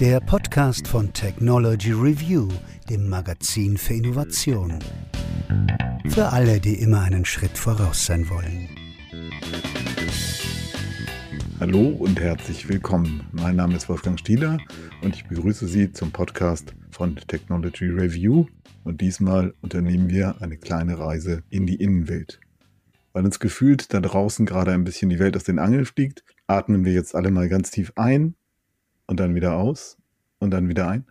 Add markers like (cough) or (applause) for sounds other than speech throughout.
Der Podcast von Technology Review, dem Magazin für Innovation. Für alle, die immer einen Schritt voraus sein wollen. Hallo und herzlich willkommen. Mein Name ist Wolfgang Stieler und ich begrüße Sie zum Podcast von Technology Review. Und diesmal unternehmen wir eine kleine Reise in die Innenwelt. Weil uns gefühlt da draußen gerade ein bisschen die Welt aus den Angeln fliegt, atmen wir jetzt alle mal ganz tief ein und dann wieder aus und dann wieder ein.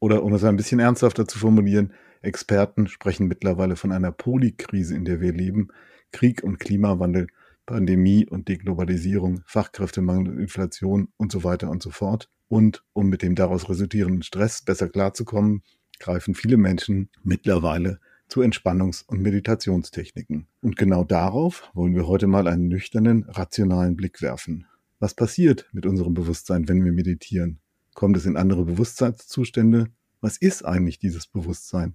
Oder um es ein bisschen ernsthafter zu formulieren, Experten sprechen mittlerweile von einer Polykrise, in der wir leben. Krieg und Klimawandel, Pandemie und Deglobalisierung, Fachkräftemangel und Inflation und so weiter und so fort. Und um mit dem daraus resultierenden Stress besser klarzukommen, greifen viele Menschen mittlerweile zu Entspannungs- und Meditationstechniken. Und genau darauf wollen wir heute mal einen nüchternen, rationalen Blick werfen. Was passiert mit unserem Bewusstsein, wenn wir meditieren? Kommt es in andere Bewusstseinszustände? Was ist eigentlich dieses Bewusstsein?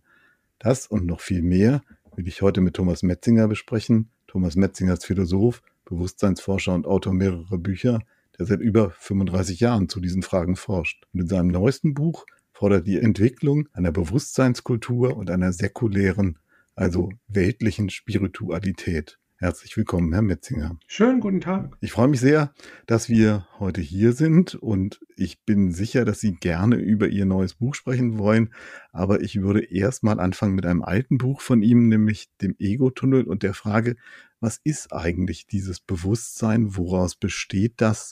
Das und noch viel mehr will ich heute mit Thomas Metzinger besprechen. Thomas Metzinger ist Philosoph, Bewusstseinsforscher und Autor mehrerer Bücher, der seit über 35 Jahren zu diesen Fragen forscht. Und in seinem neuesten Buch fordert die Entwicklung einer Bewusstseinskultur und einer säkulären, also weltlichen Spiritualität. Herzlich willkommen, Herr Metzinger. Schönen guten Tag. Ich freue mich sehr, dass wir heute hier sind und ich bin sicher, dass Sie gerne über Ihr neues Buch sprechen wollen. Aber ich würde erst mal anfangen mit einem alten Buch von ihm, nämlich dem Ego-Tunnel und der Frage, was ist eigentlich dieses Bewusstsein? Woraus besteht das?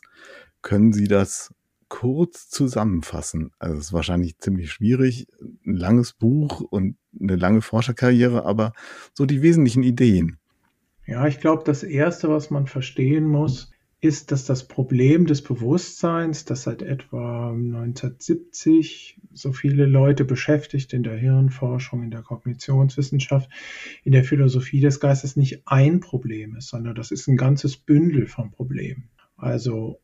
Können Sie das kurz zusammenfassen? Also es ist wahrscheinlich ziemlich schwierig, ein langes Buch und eine lange Forscherkarriere, aber so die wesentlichen Ideen. Ja, ich glaube, das Erste, was man verstehen muss, ist, dass das Problem des Bewusstseins, das seit etwa 1970 so viele Leute beschäftigt in der Hirnforschung, in der Kognitionswissenschaft, in der Philosophie des Geistes nicht ein Problem ist, sondern das ist ein ganzes Bündel von Problemen. Also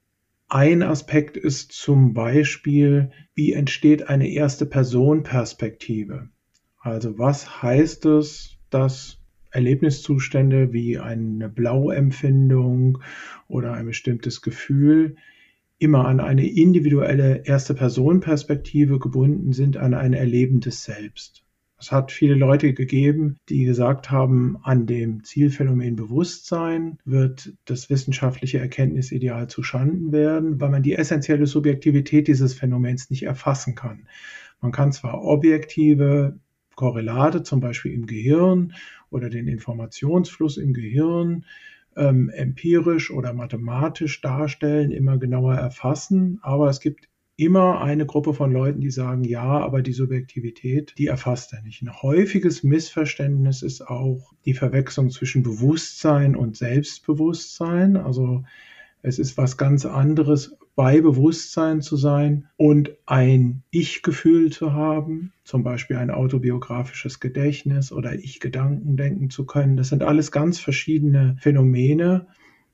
ein Aspekt ist zum Beispiel, wie entsteht eine erste Person Perspektive? Also was heißt es, dass Erlebniszustände wie eine Blauempfindung oder ein bestimmtes Gefühl immer an eine individuelle erste Person-Perspektive gebunden sind, an ein erlebendes Selbst. Es hat viele Leute gegeben, die gesagt haben, an dem Zielphänomen Bewusstsein wird das wissenschaftliche Erkenntnisideal zuschanden werden, weil man die essentielle Subjektivität dieses Phänomens nicht erfassen kann. Man kann zwar objektive Korrelate, zum Beispiel im Gehirn oder den Informationsfluss im Gehirn ähm, empirisch oder mathematisch darstellen, immer genauer erfassen. Aber es gibt immer eine Gruppe von Leuten, die sagen, ja, aber die Subjektivität, die erfasst er nicht. Ein häufiges Missverständnis ist auch die Verwechslung zwischen Bewusstsein und Selbstbewusstsein. Also es ist was ganz anderes, bei Bewusstsein zu sein und ein Ich-Gefühl zu haben, zum Beispiel ein autobiografisches Gedächtnis oder Ich-Gedanken denken zu können. Das sind alles ganz verschiedene Phänomene.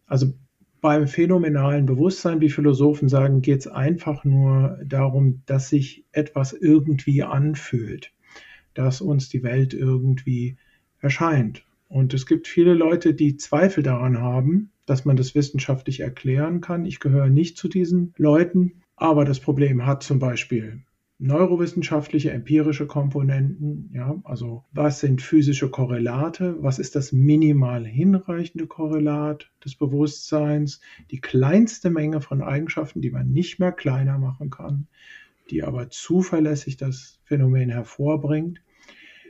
Also beim phänomenalen Bewusstsein, wie Philosophen sagen, geht es einfach nur darum, dass sich etwas irgendwie anfühlt, dass uns die Welt irgendwie erscheint. Und es gibt viele Leute, die Zweifel daran haben, dass man das wissenschaftlich erklären kann. Ich gehöre nicht zu diesen Leuten, aber das Problem hat zum Beispiel neurowissenschaftliche, empirische Komponenten, ja, also was sind physische Korrelate, was ist das minimal hinreichende Korrelat des Bewusstseins, die kleinste Menge von Eigenschaften, die man nicht mehr kleiner machen kann, die aber zuverlässig das Phänomen hervorbringt.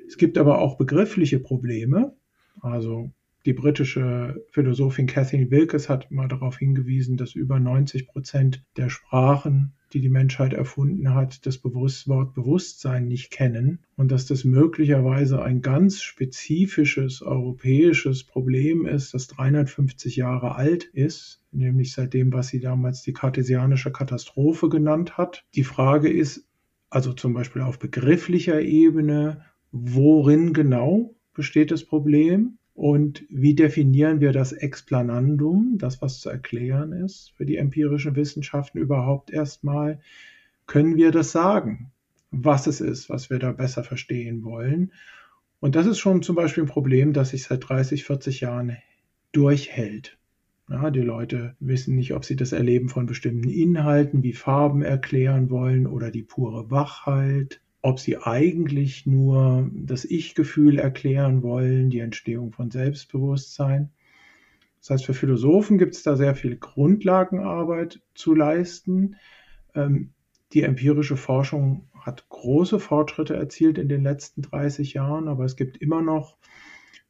Es gibt aber auch begriffliche Probleme, also die britische Philosophin Kathleen Wilkes hat mal darauf hingewiesen, dass über 90 Prozent der Sprachen, die die Menschheit erfunden hat, das Wort Bewusstsein nicht kennen und dass das möglicherweise ein ganz spezifisches europäisches Problem ist, das 350 Jahre alt ist, nämlich seit dem, was sie damals die kartesianische Katastrophe genannt hat. Die Frage ist also zum Beispiel auf begrifflicher Ebene, worin genau besteht das Problem? Und wie definieren wir das Explanandum, das was zu erklären ist für die empirischen Wissenschaften überhaupt erstmal? Können wir das sagen, was es ist, was wir da besser verstehen wollen? Und das ist schon zum Beispiel ein Problem, das sich seit 30, 40 Jahren durchhält. Ja, die Leute wissen nicht, ob sie das Erleben von bestimmten Inhalten wie Farben erklären wollen oder die pure Wachheit, ob sie eigentlich nur das Ich-Gefühl erklären wollen, die Entstehung von Selbstbewusstsein. Das heißt, für Philosophen gibt es da sehr viel Grundlagenarbeit zu leisten. Ähm, die empirische Forschung hat große Fortschritte erzielt in den letzten 30 Jahren, aber es gibt immer noch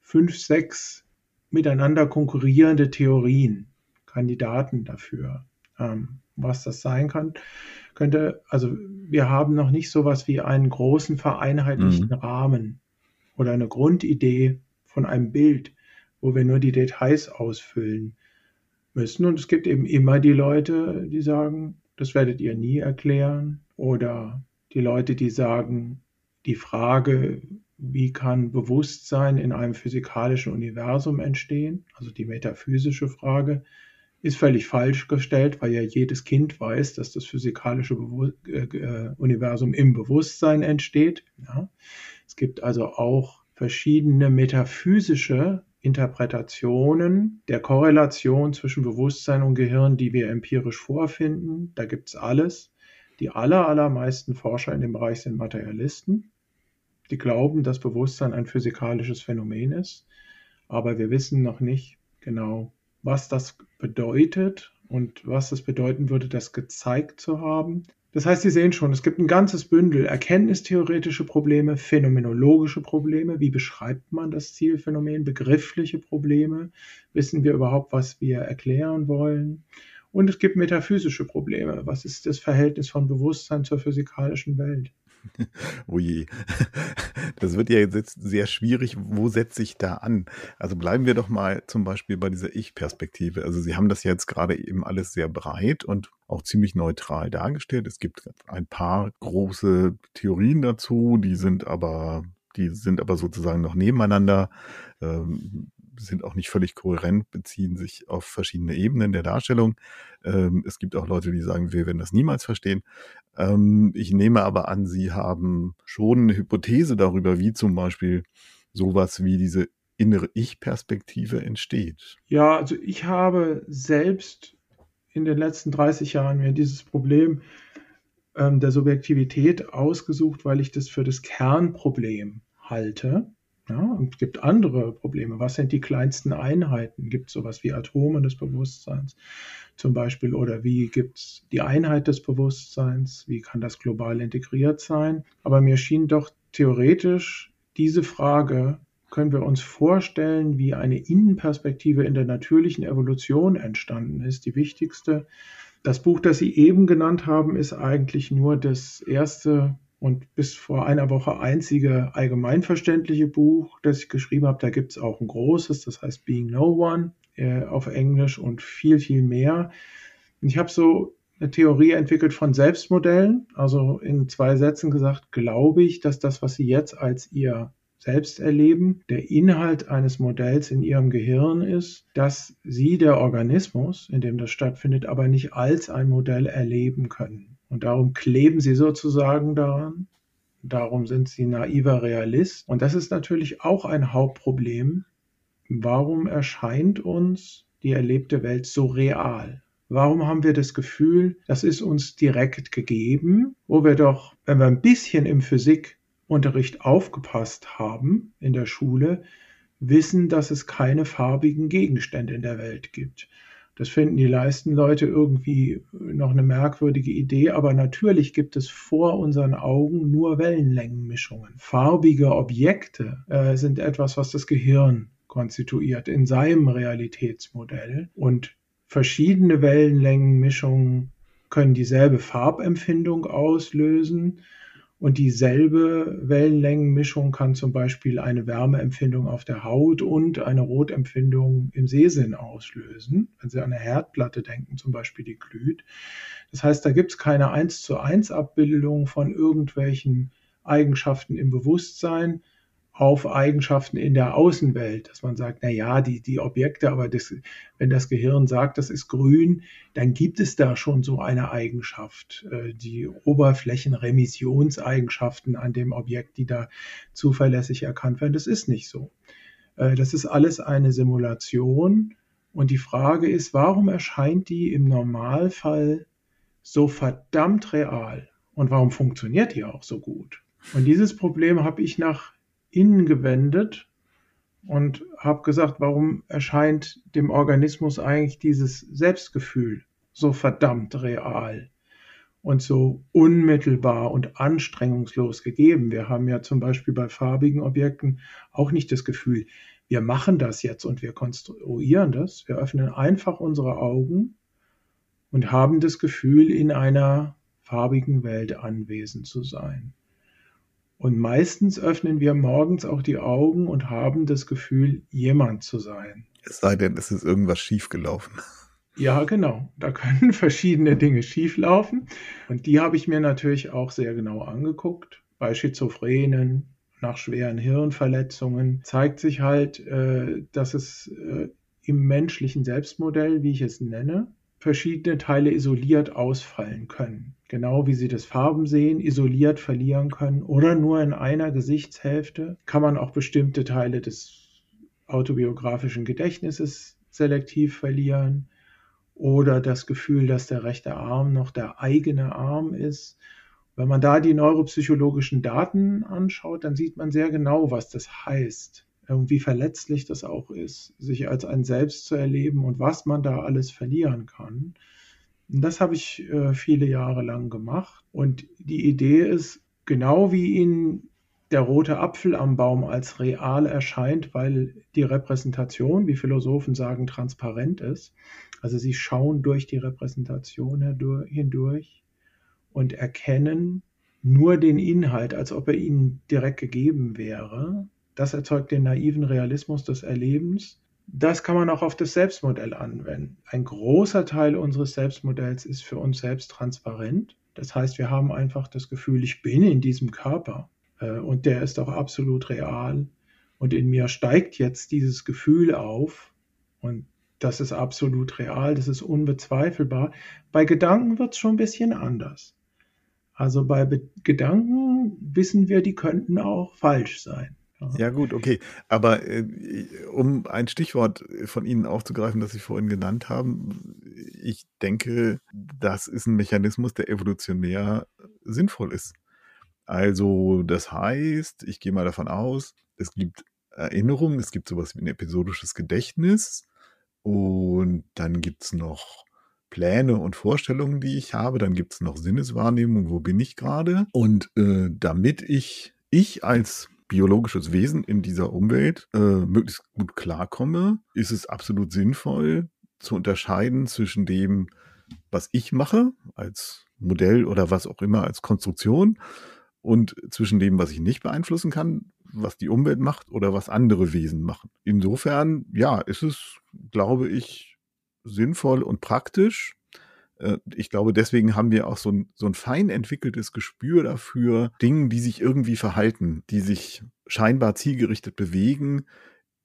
fünf, sechs miteinander konkurrierende Theorien, Kandidaten dafür. Ähm, was das sein kann, könnte, also wir haben noch nicht so was wie einen großen vereinheitlichten mhm. Rahmen oder eine Grundidee von einem Bild, wo wir nur die Details ausfüllen müssen. Und es gibt eben immer die Leute, die sagen, das werdet ihr nie erklären. Oder die Leute, die sagen, die Frage, wie kann Bewusstsein in einem physikalischen Universum entstehen? Also die metaphysische Frage ist völlig falsch gestellt, weil ja jedes Kind weiß, dass das physikalische Bewu äh, äh, Universum im Bewusstsein entsteht. Ja. Es gibt also auch verschiedene metaphysische Interpretationen der Korrelation zwischen Bewusstsein und Gehirn, die wir empirisch vorfinden. Da gibt es alles. Die aller, allermeisten Forscher in dem Bereich sind Materialisten die glauben, dass Bewusstsein ein physikalisches Phänomen ist, aber wir wissen noch nicht genau, was das bedeutet und was es bedeuten würde, das gezeigt zu haben. Das heißt, Sie sehen schon, es gibt ein ganzes Bündel erkenntnistheoretische Probleme, phänomenologische Probleme. Wie beschreibt man das Zielphänomen? Begriffliche Probleme. Wissen wir überhaupt, was wir erklären wollen? Und es gibt metaphysische Probleme. Was ist das Verhältnis von Bewusstsein zur physikalischen Welt? (laughs) oh je. Das wird ja jetzt sehr schwierig. Wo setze ich da an? Also bleiben wir doch mal zum Beispiel bei dieser Ich-Perspektive. Also Sie haben das jetzt gerade eben alles sehr breit und auch ziemlich neutral dargestellt. Es gibt ein paar große Theorien dazu, die sind aber, die sind aber sozusagen noch nebeneinander. Ähm, sind auch nicht völlig kohärent, beziehen sich auf verschiedene Ebenen der Darstellung. Ähm, es gibt auch Leute, die sagen, wir werden das niemals verstehen. Ähm, ich nehme aber an, Sie haben schon eine Hypothese darüber, wie zum Beispiel sowas wie diese innere Ich-Perspektive entsteht. Ja, also ich habe selbst in den letzten 30 Jahren mir dieses Problem ähm, der Subjektivität ausgesucht, weil ich das für das Kernproblem halte. Ja, und es gibt andere Probleme. Was sind die kleinsten Einheiten? Gibt es sowas wie Atome des Bewusstseins zum Beispiel? Oder wie gibt es die Einheit des Bewusstseins? Wie kann das global integriert sein? Aber mir schien doch theoretisch diese Frage, können wir uns vorstellen, wie eine Innenperspektive in der natürlichen Evolution entstanden ist, die wichtigste. Das Buch, das Sie eben genannt haben, ist eigentlich nur das erste und bis vor einer Woche einzige allgemeinverständliche Buch, das ich geschrieben habe. Da gibt es auch ein großes, das heißt Being No One äh, auf Englisch und viel, viel mehr. ich habe so eine Theorie entwickelt von Selbstmodellen. Also in zwei Sätzen gesagt, glaube ich, dass das, was Sie jetzt als Ihr selbst erleben, der Inhalt eines Modells in ihrem Gehirn ist, dass sie der Organismus, in dem das stattfindet, aber nicht als ein Modell erleben können. Und darum kleben sie sozusagen daran. Darum sind sie naiver Realist. Und das ist natürlich auch ein Hauptproblem. Warum erscheint uns die erlebte Welt so real? Warum haben wir das Gefühl, das ist uns direkt gegeben, wo wir doch, wenn wir ein bisschen im Physikunterricht aufgepasst haben in der Schule, wissen, dass es keine farbigen Gegenstände in der Welt gibt. Das finden die meisten Leute irgendwie noch eine merkwürdige Idee, aber natürlich gibt es vor unseren Augen nur Wellenlängenmischungen. Farbige Objekte äh, sind etwas, was das Gehirn konstituiert in seinem Realitätsmodell und verschiedene Wellenlängenmischungen können dieselbe Farbempfindung auslösen und dieselbe Wellenlängenmischung kann zum Beispiel eine Wärmeempfindung auf der Haut und eine Rotempfindung im Sehsinn auslösen. Wenn Sie an eine Herdplatte denken, zum Beispiel, die glüht. Das heißt, da gibt es keine 1 zu 1 Abbildung von irgendwelchen Eigenschaften im Bewusstsein, auf Eigenschaften in der Außenwelt, dass man sagt, na ja, die, die Objekte, aber das, wenn das Gehirn sagt, das ist grün, dann gibt es da schon so eine Eigenschaft, äh, die Oberflächenremissionseigenschaften an dem Objekt, die da zuverlässig erkannt werden. Das ist nicht so. Äh, das ist alles eine Simulation Und die Frage ist, warum erscheint die im Normalfall so verdammt real? Und warum funktioniert die auch so gut? Und dieses Problem habe ich nach innen gewendet und habe gesagt, warum erscheint dem Organismus eigentlich dieses Selbstgefühl so verdammt real und so unmittelbar und anstrengungslos gegeben? Wir haben ja zum Beispiel bei farbigen Objekten auch nicht das Gefühl, wir machen das jetzt und wir konstruieren das. Wir öffnen einfach unsere Augen und haben das Gefühl, in einer farbigen Welt anwesend zu sein. Und meistens öffnen wir morgens auch die Augen und haben das Gefühl, jemand zu sein. Es sei denn, es ist irgendwas schiefgelaufen. (laughs) Ja, genau. Da können verschiedene Dinge schieflaufen. Und die habe ich mir natürlich auch sehr genau angeguckt. Bei Schizophrenen, nach schweren Hirnverletzungen zeigt sich halt, äh, dass es äh, im menschlichen Selbstmodell, wie ich es nenne, verschiedene Teile isoliert ausfallen können. Genau wie Sie das Farbensehen isoliert verlieren können oder nur in einer Gesichtshälfte kann man auch bestimmte Teile des autobiografischen Gedächtnisses selektiv verlieren oder das Gefühl, dass der rechte Arm noch der eigene Arm ist. Wenn man da die neuropsychologischen Daten anschaut, dann sieht man sehr genau, was das heißt und wie verletzlich das auch ist, sich als ein Selbst zu erleben und was man da alles verlieren kann. Das habe ich äh, viele Jahre lang gemacht. Und die Idee ist, genau wie Ihnen der rote Apfel am Baum als real erscheint, weil die Repräsentation, wie Philosophen sagen, transparent ist. Also sie schauen durch die Repräsentation hindurch und erkennen nur den Inhalt, als ob er ihnen direkt gegeben wäre. Das erzeugt den naiven Realismus des Erlebens. Das kann man auch auf das Selbstmodell anwenden. Ein großer Teil unseres Selbstmodells ist für uns selbst transparent. Das heißt, wir haben einfach das Gefühl, ich bin in diesem Körper äh, und der ist auch absolut real. Und in mir steigt jetzt dieses Gefühl auf und das ist absolut real, das ist unbezweifelbar. Bei Gedanken wird es schon ein bisschen anders. Also bei Be Gedanken wissen wir, die könnten auch falsch sein. Ja, gut, okay. Aber äh, um ein Stichwort von Ihnen aufzugreifen, das Sie vorhin genannt haben, ich denke, das ist ein Mechanismus, der evolutionär sinnvoll ist. Also, das heißt, ich gehe mal davon aus, es gibt Erinnerungen, es gibt sowas wie ein episodisches Gedächtnis und dann gibt es noch Pläne und Vorstellungen, die ich habe. Dann gibt es noch Sinneswahrnehmung, wo bin ich gerade. Und äh, damit ich, ich als biologisches Wesen in dieser Umwelt äh, möglichst gut klarkomme, ist es absolut sinnvoll zu unterscheiden zwischen dem, was ich mache als Modell oder was auch immer als Konstruktion und zwischen dem, was ich nicht beeinflussen kann, was die Umwelt macht oder was andere Wesen machen. Insofern, ja, ist es, glaube ich, sinnvoll und praktisch, ich glaube, deswegen haben wir auch so ein, so ein fein entwickeltes Gespür dafür, Dinge, die sich irgendwie verhalten, die sich scheinbar zielgerichtet bewegen,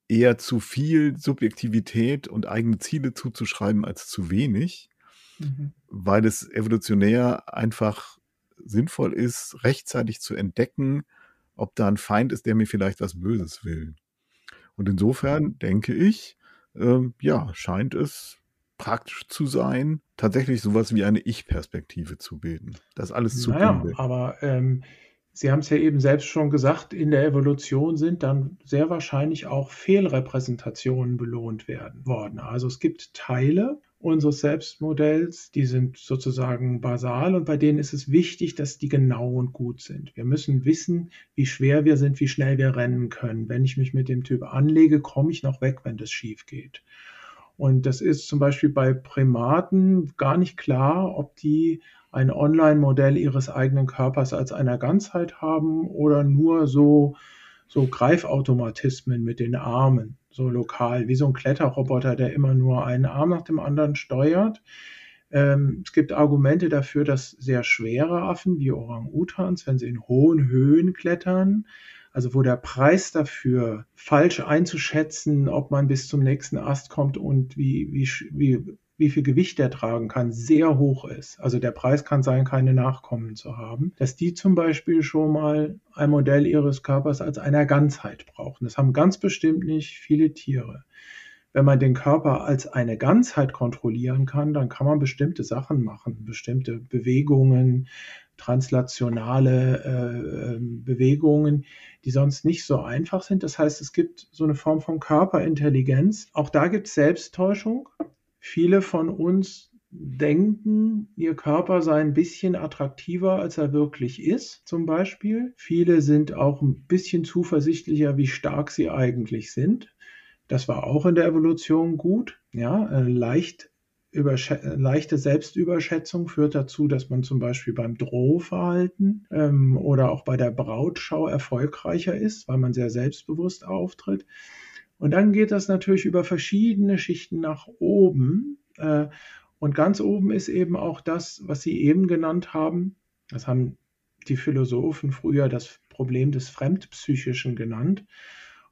eher zu viel Subjektivität und eigene Ziele zuzuschreiben als zu wenig, mhm. weil es evolutionär einfach sinnvoll ist, rechtzeitig zu entdecken, ob da ein Feind ist, der mir vielleicht was Böses will. Und insofern denke ich, äh, ja, scheint es praktisch zu sein, tatsächlich sowas wie eine Ich-Perspektive zu bilden. Das alles zu naja, bilden. Aber ähm, Sie haben es ja eben selbst schon gesagt, in der Evolution sind dann sehr wahrscheinlich auch Fehlrepräsentationen belohnt werden worden. Also es gibt Teile unseres Selbstmodells, die sind sozusagen basal und bei denen ist es wichtig, dass die genau und gut sind. Wir müssen wissen, wie schwer wir sind, wie schnell wir rennen können. Wenn ich mich mit dem Typ anlege, komme ich noch weg, wenn das schief geht. Und das ist zum Beispiel bei Primaten gar nicht klar, ob die ein Online-Modell ihres eigenen Körpers als einer Ganzheit haben oder nur so, so Greifautomatismen mit den Armen, so lokal, wie so ein Kletterroboter, der immer nur einen Arm nach dem anderen steuert. Ähm, es gibt Argumente dafür, dass sehr schwere Affen wie Orang-Utans, wenn sie in hohen Höhen klettern, also wo der Preis dafür falsch einzuschätzen, ob man bis zum nächsten Ast kommt und wie, wie, wie, wie viel Gewicht er tragen kann, sehr hoch ist. Also der Preis kann sein, keine Nachkommen zu haben. Dass die zum Beispiel schon mal ein Modell ihres Körpers als einer Ganzheit brauchen. Das haben ganz bestimmt nicht viele Tiere. wenn man den Körper als eine Ganzheit kontrollieren kann, dann kann man bestimmte Sachen machen, bestimmte Bewegungen, translationale äh, ähm, Bewegungen, die sonst nicht so einfach sind. Das heißt, es gibt so eine Form von Körperintelligenz. Auch da gibt es Selbsttäuschung. Viele von uns denken, ihr Körper sei ein bisschen attraktiver, als er wirklich ist, zum Beispiel. Viele sind auch ein bisschen zuversichtlicher, wie stark sie eigentlich sind. Das war auch in der Evolution gut. Ja, äh, leicht leichte Selbstüberschätzung führt dazu, dass man zum Beispiel beim Drohverhalten ähm, oder auch bei der Brautschau erfolgreicher ist, weil man sehr selbstbewusst auftritt. Und dann geht das natürlich über verschiedene Schichten nach oben. Äh, und ganz oben ist eben auch das, was Sie eben genannt haben. Das haben die Philosophen früher das Problem des Fremdpsychischen genannt.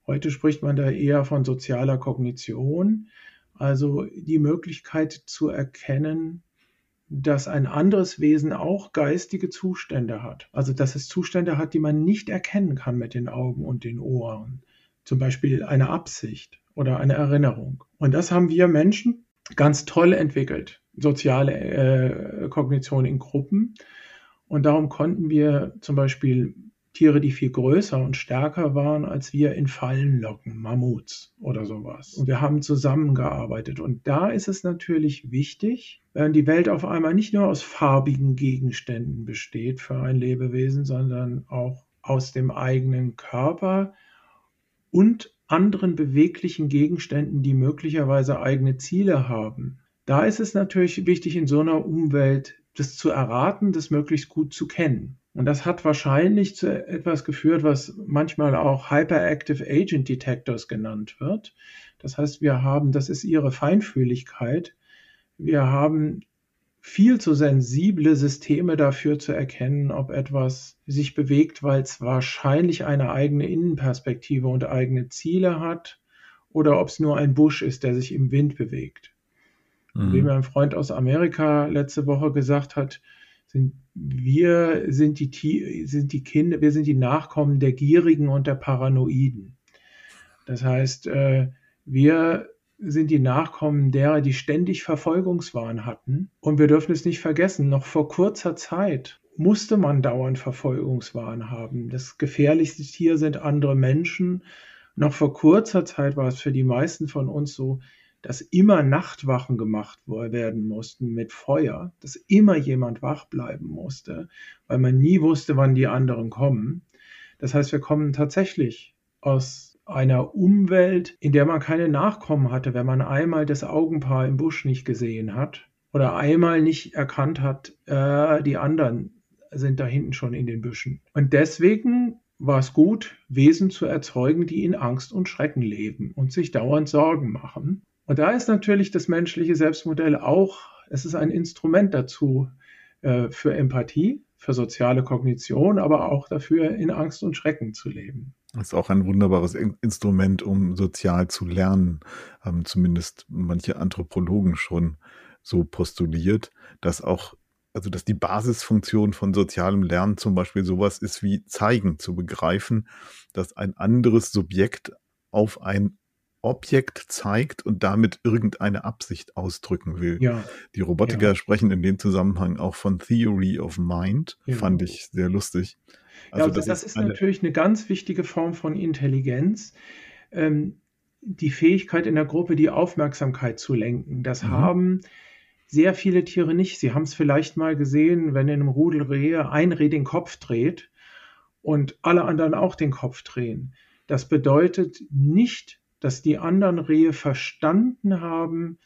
Heute spricht man da eher von sozialer Kognition, also die Möglichkeit zu erkennen, dass ein anderes Wesen auch geistige Zustände hat. Also dass es Zustände hat, die man nicht erkennen kann mit den Augen und den Ohren. Zum Beispiel eine Absicht oder eine Erinnerung. Und das haben wir Menschen ganz toll entwickelt. Soziale äh, Kognition in Gruppen. Und darum konnten wir zum Beispiel Tiere, die viel größer und stärker waren als wir, in Fallen locken, Mammuts oder sowas. Und wir haben zusammengearbeitet. Und da ist es natürlich wichtig, wenn die Welt auf einmal nicht nur aus farbigen Gegenständen besteht für ein Lebewesen, sondern auch aus dem eigenen Körper und anderen beweglichen Gegenständen, die möglicherweise eigene Ziele haben. Da ist es natürlich wichtig, in so einer Umwelt das zu erraten, das möglichst gut zu kennen. Und das hat wahrscheinlich zu etwas geführt, was manchmal auch Hyperactive Agent Detectors genannt wird. Das heißt, wir haben, das ist ihre Feinfühligkeit, wir haben viel zu sensible Systeme dafür zu erkennen, ob etwas sich bewegt, weil es wahrscheinlich eine eigene Innenperspektive und eigene Ziele hat oder ob es nur ein Busch ist, der sich im Wind bewegt. Mhm. Wie mir ein Freund aus Amerika letzte Woche gesagt hat, sind wir sind die, sind die Kinder, wir sind die Nachkommen der Gierigen und der Paranoiden. Das heißt, äh, wir sind die Nachkommen derer, die ständig Verfolgungswahn hatten. Und wir dürfen es nicht vergessen, noch vor kurzer Zeit musste man dauernd Verfolgungswahn haben. Das gefährlichste Tier sind andere Menschen. Noch vor kurzer Zeit war es für die meisten von uns so, dass immer Nachtwachen gemacht werden mussten mit Feuer, dass immer jemand wach bleiben musste, weil man nie wusste, wann die anderen kommen. Das heißt, wir kommen tatsächlich aus einer Umwelt, in der man keine Nachkommen hatte, wenn man einmal das Augenpaar im Busch nicht gesehen hat oder einmal nicht erkannt hat, äh, die anderen sind da hinten schon in den Büschen. Und deswegen war es gut, Wesen zu erzeugen, die in Angst und Schrecken leben und sich dauernd Sorgen machen. Und da ist natürlich das menschliche Selbstmodell auch, es ist ein Instrument dazu äh, für Empathie, für soziale Kognition, aber auch dafür, in Angst und Schrecken zu leben. Das ist auch ein wunderbares Instrument, um sozial zu lernen, haben zumindest manche Anthropologen schon so postuliert, dass auch, also dass die Basisfunktion von sozialem Lernen zum Beispiel sowas ist wie zeigen, zu begreifen, dass ein anderes Subjekt auf ein Objekt zeigt und damit irgendeine Absicht ausdrücken will. Ja. Die Robotiker ja. sprechen in dem Zusammenhang auch von Theory of Mind, ja. fand ich sehr lustig. Also ja, das, das, ist, eine natürlich eine ganz wichtige Form von Intelligenz. Ähm, die Fähigkeit in der Gruppe, die Aufmerksamkeit zu lenken. Das mhm. haben sehr viele Tiere nicht. Sie haben es vielleicht mal gesehen, wenn in einem Rudel Rehe ein Reh den Kopf dreht und alle anderen auch den Kopf drehen. Das bedeutet nicht, dass die anderen Rehe verstanden haben,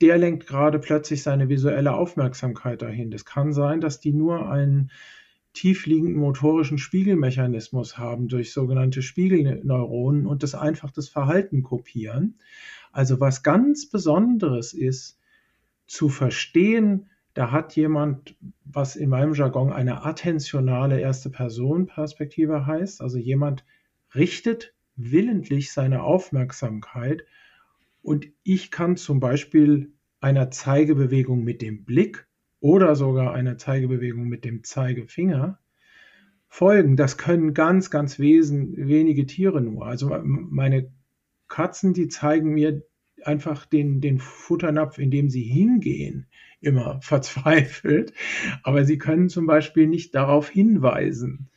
der lenkt gerade plötzlich seine visuelle Aufmerksamkeit dahin. Das kann sein, dass die nur einen tiefliegenden motorischen Spiegelmechanismus haben durch sogenannte Spiegelneuronen und das einfach das Verhalten kopieren. Also was ganz Besonderes ist, zu verstehen, da hat jemand, was in meinem Jargon eine attentionale erste Person Perspektive heißt, also jemand richtet willentlich seine Aufmerksamkeit und ich kann zum Beispiel einer Zeigebewegung mit dem Blick oder sogar einer Zeigebewegung mit dem Zeigefinger folgen. Das können ganz, ganz wesen, wenige Tiere nur. Also meine Katzen, die zeigen mir einfach den, den Futternapf, in dem sie hingehen, immer (laughs) verzweifelt. Aber sie können zum Beispiel nicht darauf hinweisen.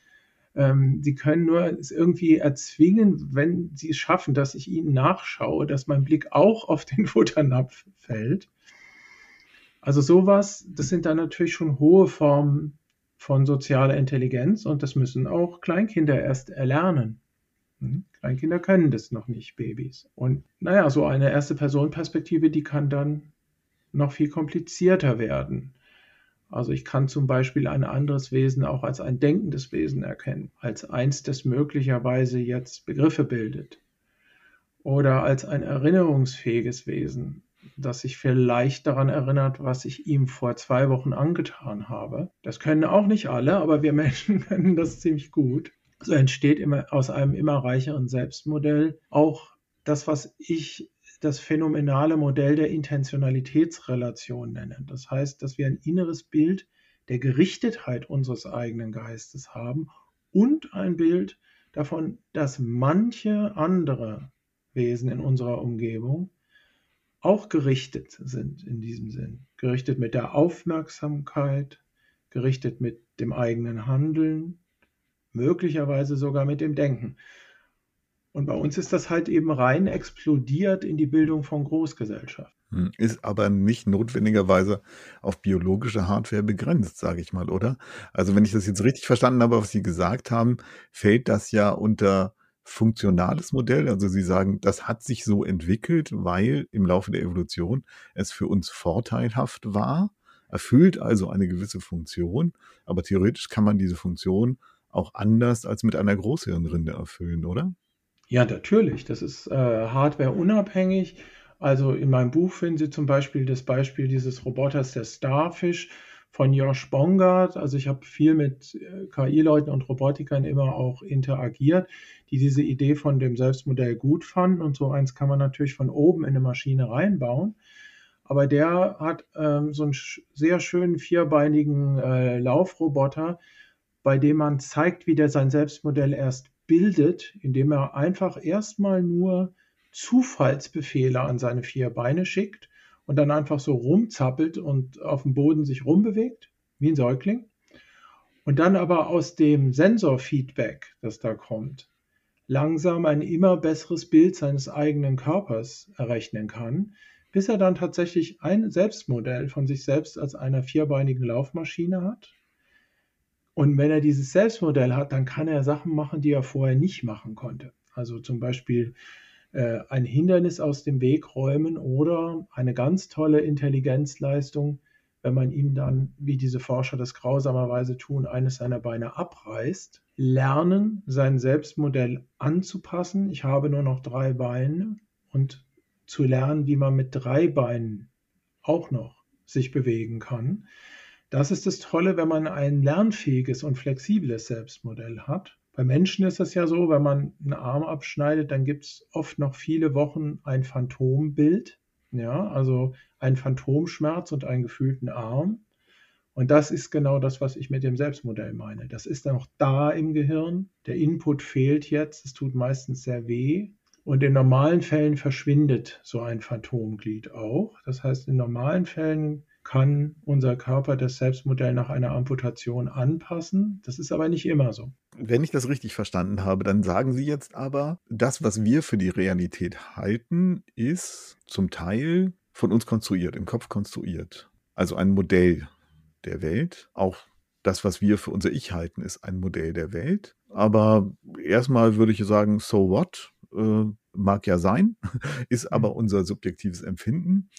Ähm, sie können nur es irgendwie erzwingen, wenn sie es schaffen, dass ich ihnen nachschaue, dass mein Blick auch auf den (laughs) Futternapf fällt. Also sowas, das sind dann natürlich schon hohe Formen von sozialer Intelligenz und das müssen auch Kleinkinder erst erlernen. Hm? Kleinkinder können das noch nicht, Babys. Und naja, so eine erste Personenperspektive, die kann dann noch viel komplizierter werden. Also ich kann zum Beispiel ein anderes Wesen auch als ein denkendes Wesen erkennen, als eins, das möglicherweise jetzt Begriffe bildet. Oder als ein erinnerungsfähiges Wesen, das sich vielleicht daran erinnert, was ich ihm vor zwei Wochen angetan habe. Das können auch nicht alle, aber wir (laughs) Menschen können das ziemlich gut. So entsteht immer aus einem immer reicheren Selbstmodell auch das, was ich das phänomenale Modell der Intentionalitätsrelation nennen. Das heißt, dass wir ein inneres Bild der Gerichtetheit unseres eigenen Geistes haben und ein Bild davon, dass manche andere Wesen in unserer Umgebung auch gerichtet sind in diesem Sinn. Gerichtet mit der Aufmerksamkeit, gerichtet mit dem eigenen Handeln, möglicherweise sogar mit dem Denken. Und bei uns ist das halt eben rein explodiert in die Bildung von Großgesellschaft. Hm, ist aber nicht notwendigerweise auf biologische Hardware begrenzt, sage ich mal, oder? Also wenn ich das jetzt richtig verstanden habe, was Sie gesagt haben, fällt das ja unter funktionales Modell. Also Sie sagen, das hat sich so entwickelt, weil im Laufe der Evolution es für uns vorteilhaft war, erfüllt also eine gewisse Funktion, aber theoretisch kann man diese Funktion auch anders als mit einer Großhirnrinde erfüllen, oder? Ja, natürlich. Das ist äh, hardware-unabhängig. Also in meinem Buch finden Sie zum Beispiel das Beispiel dieses Roboters, der Starfish von Josh Bongard. Also ich habe viel mit äh, KI-Leuten und Robotikern immer auch interagiert, die diese Idee von dem Selbstmodell gut fanden. Und so eins kann man natürlich von oben in eine Maschine reinbauen. Aber der hat ähm, so einen sehr schönen vierbeinigen äh, Laufroboter, bei dem man zeigt, wie der sein Selbstmodell erst bildet, indem er einfach erstmal nur Zufallsbefehle an seine vier Beine schickt und dann einfach so rumzappelt und auf dem Boden sich rumbewegt, wie ein Säugling. Und dann aber aus dem Sensorfeedback, das da kommt, langsam ein immer besseres Bild seines eigenen Körpers errechnen kann, bis er dann tatsächlich ein Selbstmodell von sich selbst als einer vierbeinigen Laufmaschine hat, und wenn er dieses Selbstmodell hat, dann kann er Sachen machen, die er vorher nicht machen konnte. Also zum Beispiel äh, ein Hindernis aus dem Weg räumen oder eine ganz tolle Intelligenzleistung, wenn man ihm dann, wie diese Forscher das grausamerweise tun, eines seiner Beine abreißt, lernen, sein Selbstmodell anzupassen. Ich habe nur noch drei Beine und zu lernen, wie man mit drei Beinen auch noch sich bewegen kann. Das ist das Tolle, wenn man ein lernfähiges und flexibles Selbstmodell hat. Bei Menschen ist es ja so, wenn man einen Arm abschneidet, dann gibt es oft noch viele Wochen ein Phantombild, ja, also einen Phantomschmerz und einen gefühlten Arm. Und das ist genau das, was ich mit dem Selbstmodell meine. Das ist dann noch da im Gehirn. Der Input fehlt jetzt. Es tut meistens sehr weh. Und in normalen Fällen verschwindet so ein Phantomglied auch. Das heißt, in normalen Fällen kann unser Körper das Selbstmodell nach einer Amputation anpassen. Das ist aber nicht immer so. Wenn ich das richtig verstanden habe, dann sagen Sie jetzt aber, das, was wir für die Realität halten, ist zum Teil von uns konstruiert, im Kopf konstruiert. Also ein Modell der Welt. Auch das, was wir für unser Ich halten, ist ein Modell der Welt. Aber erstmal würde ich sagen, so what? Äh, mag ja sein, (laughs) ist aber mhm. unser subjektives Empfinden.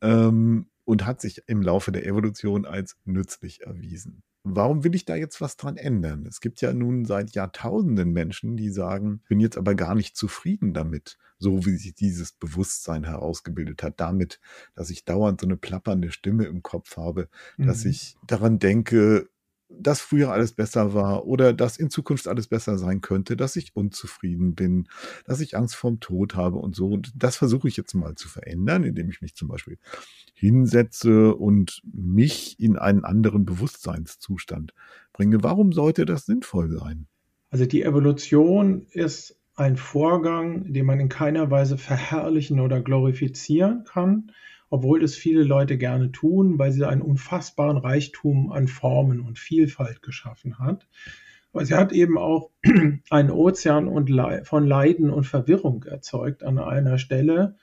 Ähm, und hat sich im Laufe der Evolution als nützlich erwiesen. Warum will ich da jetzt was dran ändern? Es gibt ja nun seit Jahrtausenden Menschen, die sagen, bin jetzt aber gar nicht zufrieden damit, so wie sich dieses Bewusstsein herausgebildet hat, damit, dass ich dauernd so eine plappernde Stimme im Kopf habe, mhm. dass ich daran denke, dass früher alles besser war oder dass in Zukunft alles besser sein könnte, dass ich unzufrieden bin, dass ich Angst vorm Tod habe und so. Und das versuche ich jetzt mal zu verändern, indem ich mich zum Beispiel hinsetze und mich in einen anderen Bewusstseinszustand bringe. Warum sollte das sinnvoll sein? Also die Evolution ist ein Vorgang, den man in keiner Weise verherrlichen oder glorifizieren kann, obwohl das viele Leute gerne tun, weil sie einen unfassbaren Reichtum an Formen und Vielfalt geschaffen hat. Aber sie hat eben auch (clears throat) einen Ozean von Leiden und Verwirrung erzeugt an einer Stelle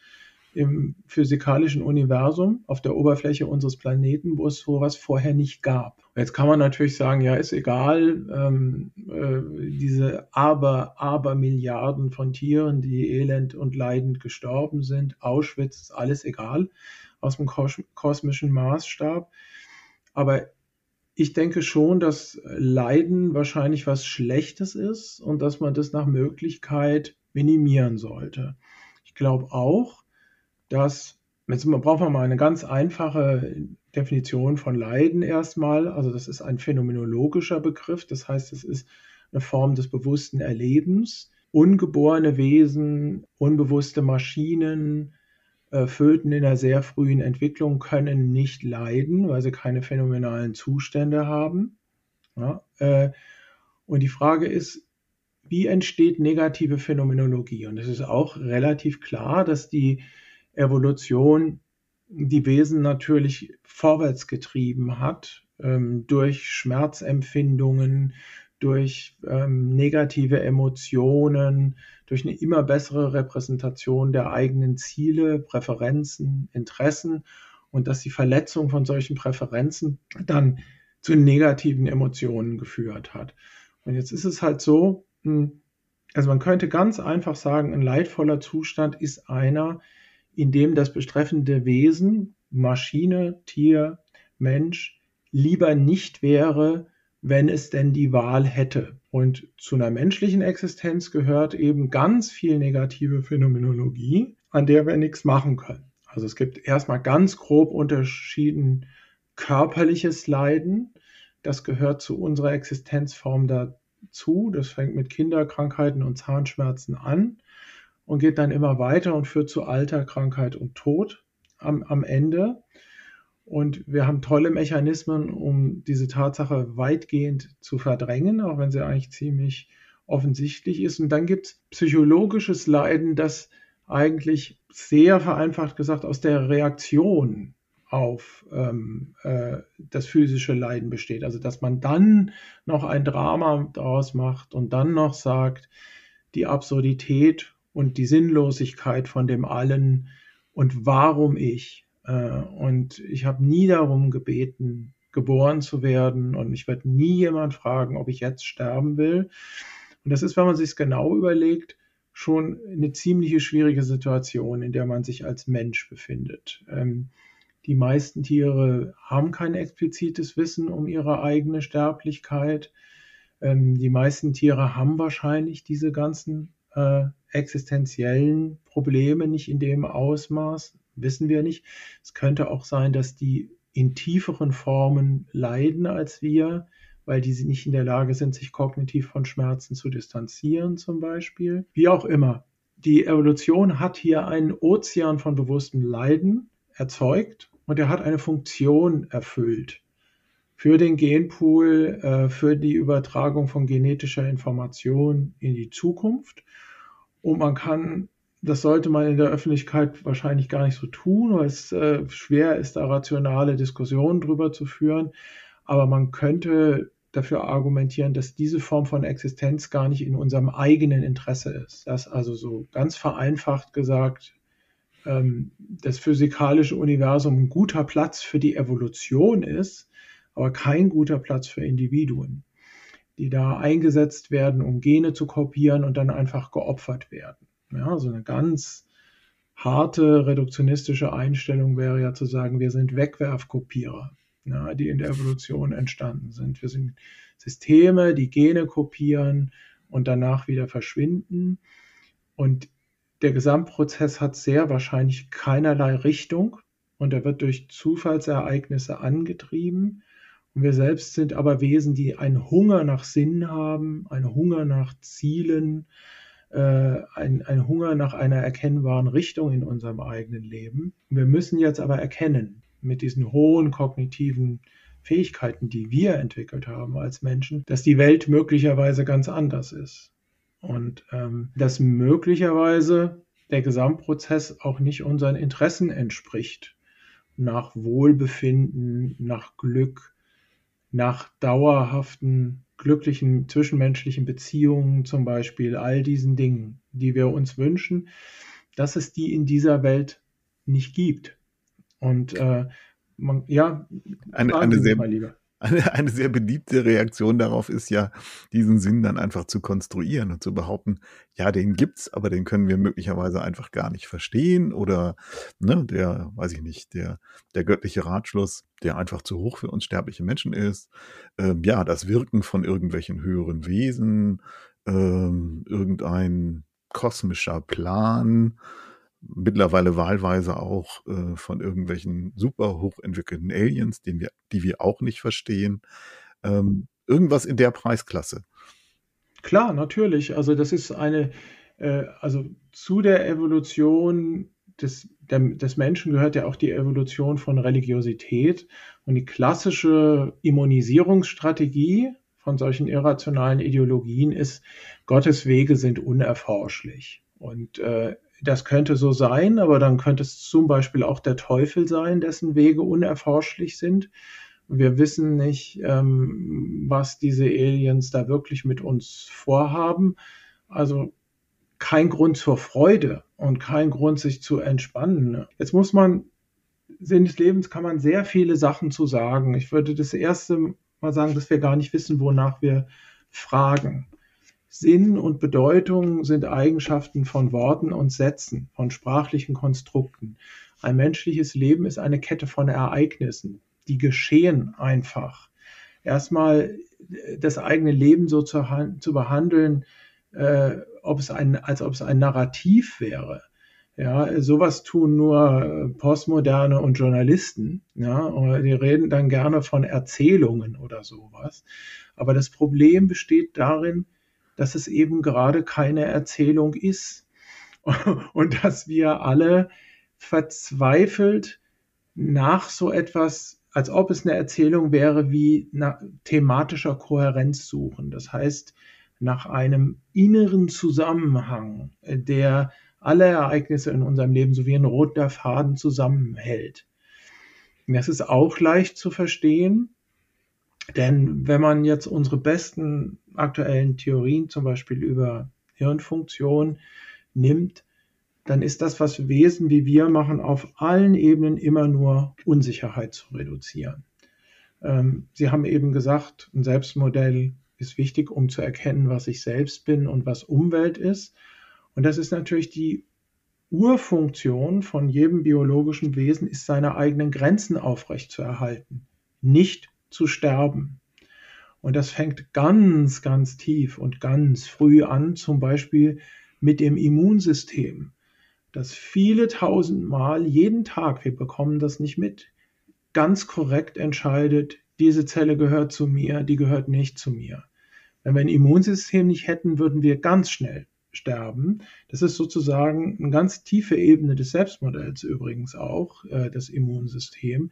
im physikalischen Universum auf der Oberfläche unseres Planeten, wo es sowas vorher nicht gab. Jetzt kann man natürlich sagen, ja, ist egal, ähm, äh, diese aber, aber Milliarden von Tieren, die elend und leidend gestorben sind, Auschwitz, ist alles egal aus dem kos kosmischen Maßstab. Aber ich denke schon, dass Leiden wahrscheinlich was Schlechtes ist und dass man das nach Möglichkeit minimieren sollte. Ich glaube auch, dass, jetzt brauchen wir mal eine ganz einfache Definition von Leiden erstmal. Also das ist ein phänomenologischer Begriff, das heißt, es ist eine Form des bewussten Erlebens. Ungeborene Wesen, unbewusste Maschinen, äh, Föten in einer sehr frühen Entwicklung können nicht leiden, weil sie keine phänomenalen Zustände haben. Ja, äh, und die Frage ist, wie entsteht negative Phänomenologie? Und es ist auch relativ klar, dass die Evolution die Wesen natürlich vorwärts getrieben hat, ähm, durch Schmerzempfindungen, durch ähm, negative Emotionen, durch eine immer bessere Repräsentation der eigenen Ziele, Präferenzen, Interessen und dass die Verletzung von solchen Präferenzen dann zu negativen Emotionen geführt hat. Und jetzt ist es halt so, hm, also man könnte ganz einfach sagen, ein leidvoller Zustand ist einer, in dem das betreffende Wesen, Maschine, Tier, Mensch, lieber nicht wäre, wenn es denn die Wahl hätte. Und zu einer menschlichen Existenz gehört eben ganz viel negative Phänomenologie, an der wir nichts machen können. Also es gibt erstmal ganz grob unterschieden körperliches Leiden. Das gehört zu unserer Existenzform dazu. Das fängt mit Kinderkrankheiten und Zahnschmerzen an und geht dann immer weiter und führt zu Alter, Krankheit und Tod am, am Ende. Und wir haben tolle Mechanismen, um diese Tatsache weitgehend zu verdrängen, auch wenn sie eigentlich ziemlich offensichtlich ist. Und dann gibt es psychologisches Leiden, das eigentlich sehr vereinfacht gesagt aus der Reaktion auf ähm, äh, das physische Leiden besteht. Also dass man dann noch ein Drama daraus macht und dann noch sagt, die Absurdität und die Sinnlosigkeit von dem allen und warum ich. Äh, und ich habe nie darum gebeten, geboren zu werden und mich wird nie jemand fragen, ob ich jetzt sterben will. Und das ist, wenn man sich es genau überlegt, schon eine ziemliche schwierige Situation, in der man sich als Mensch befindet. Ähm, die meisten Tiere haben kein explizites Wissen um ihre eigene Sterblichkeit. Ähm, die meisten Tiere haben wahrscheinlich diese ganzen äh, existenziellen Probleme nicht in dem Ausmaß, wissen wir nicht. Es könnte auch sein, dass die in tieferen Formen leiden als wir, weil die nicht in der Lage sind, sich kognitiv von Schmerzen zu distanzieren zum Beispiel. Wie auch immer. Die Evolution hat hier einen Ozean von bewusstem Leiden erzeugt und er hat eine Funktion erfüllt für den Genpool, äh, für die Übertragung von genetischer Information in die Zukunft. Und man kann, das sollte man in der Öffentlichkeit wahrscheinlich gar nicht so tun, weil es äh, schwer ist, da rationale Diskussionen drüber zu führen. Aber man könnte dafür argumentieren, dass diese Form von Existenz gar nicht in unserem eigenen Interesse ist. Dass also so ganz vereinfacht gesagt ähm, das physikalische Universum ein guter Platz für die Evolution ist, aber kein guter Platz für Individuen die da eingesetzt werden, um Gene zu kopieren und dann einfach geopfert werden. Ja, so eine ganz harte reduktionistische Einstellung wäre ja zu sagen, wir sind Wegwerfkopierer, ja, die in der Evolution entstanden sind. Wir sind Systeme, die Gene kopieren und danach wieder verschwinden. Und der Gesamtprozess hat sehr wahrscheinlich keinerlei Richtung und er wird durch Zufallsereignisse angetrieben. Und wir selbst sind aber Wesen, die einen Hunger nach Sinn haben, einen Hunger nach Zielen, äh, ein, ein Hunger nach einer erkennbaren Richtung in unserem eigenen Leben. Wir müssen jetzt aber erkennen, mit diesen hohen kognitiven Fähigkeiten, die wir entwickelt haben als Menschen, dass die Welt möglicherweise ganz anders ist. und ähm, dass möglicherweise der Gesamtprozess auch nicht unseren Interessen entspricht. Nach Wohlbefinden, nach Glück, nach dauerhaften, glücklichen zwischenmenschlichen Beziehungen zum Beispiel, all diesen Dingen, die wir uns wünschen, dass es die in dieser Welt nicht gibt. Und äh, man, ja, eine, eine sehr, eine, eine sehr beliebte Reaktion darauf ist ja, diesen Sinn dann einfach zu konstruieren und zu behaupten, ja, den gibt's, aber den können wir möglicherweise einfach gar nicht verstehen oder ne, der, weiß ich nicht, der, der göttliche Ratschluss, der einfach zu hoch für uns sterbliche Menschen ist, ähm, ja, das Wirken von irgendwelchen höheren Wesen, ähm, irgendein kosmischer Plan, mittlerweile wahlweise auch äh, von irgendwelchen super hochentwickelten Aliens, den wir, die wir auch nicht verstehen. Ähm, irgendwas in der Preisklasse. Klar, natürlich. Also das ist eine, äh, also zu der Evolution des, der, des Menschen gehört ja auch die Evolution von Religiosität und die klassische Immunisierungsstrategie von solchen irrationalen Ideologien ist, Gottes Wege sind unerforschlich. Und äh, das könnte so sein, aber dann könnte es zum Beispiel auch der Teufel sein, dessen Wege unerforschlich sind. Wir wissen nicht, ähm, was diese Aliens da wirklich mit uns vorhaben. Also kein Grund zur Freude und kein Grund, sich zu entspannen. Jetzt muss man, Sinn des Lebens kann man sehr viele Sachen zu sagen. Ich würde das erste Mal sagen, dass wir gar nicht wissen, wonach wir fragen. Sinn und Bedeutung sind Eigenschaften von Worten und Sätzen, von sprachlichen Konstrukten. Ein menschliches Leben ist eine Kette von Ereignissen, die geschehen einfach. Erstmal das eigene Leben so zu, zu behandeln, äh, ob es ein, als ob es ein Narrativ wäre. Ja, sowas tun nur Postmoderne und Journalisten. Ja, die reden dann gerne von Erzählungen oder sowas. Aber das Problem besteht darin, dass es eben gerade keine Erzählung ist (laughs) und dass wir alle verzweifelt nach so etwas, als ob es eine Erzählung wäre, wie nach thematischer Kohärenz suchen. Das heißt, nach einem inneren Zusammenhang, der alle Ereignisse in unserem Leben so wie ein roter Faden zusammenhält. das ist auch leicht zu verstehen, denn wenn man jetzt unsere besten aktuellen Theorien, zum Beispiel über Hirnfunktion, nimmt, dann ist das, was Wesen wie wir machen, auf allen Ebenen immer nur Unsicherheit zu reduzieren. Ähm, Sie haben eben gesagt, ein Selbstmodell ist wichtig, um zu erkennen, was ich selbst bin und was Umwelt ist. Und das ist natürlich die Urfunktion von jedem biologischen Wesen, ist seine eigenen Grenzen aufrechtzuerhalten, nicht zu sterben. Und das fängt ganz, ganz tief und ganz früh an, zum Beispiel mit dem Immunsystem, das viele tausend Mal jeden Tag, wir bekommen das nicht mit, ganz korrekt entscheidet, diese Zelle gehört zu mir, die gehört nicht zu mir. Wenn wir ein Immunsystem nicht hätten, würden wir ganz schnell sterben. Das ist sozusagen eine ganz tiefe Ebene des Selbstmodells übrigens auch, äh, das Immunsystem.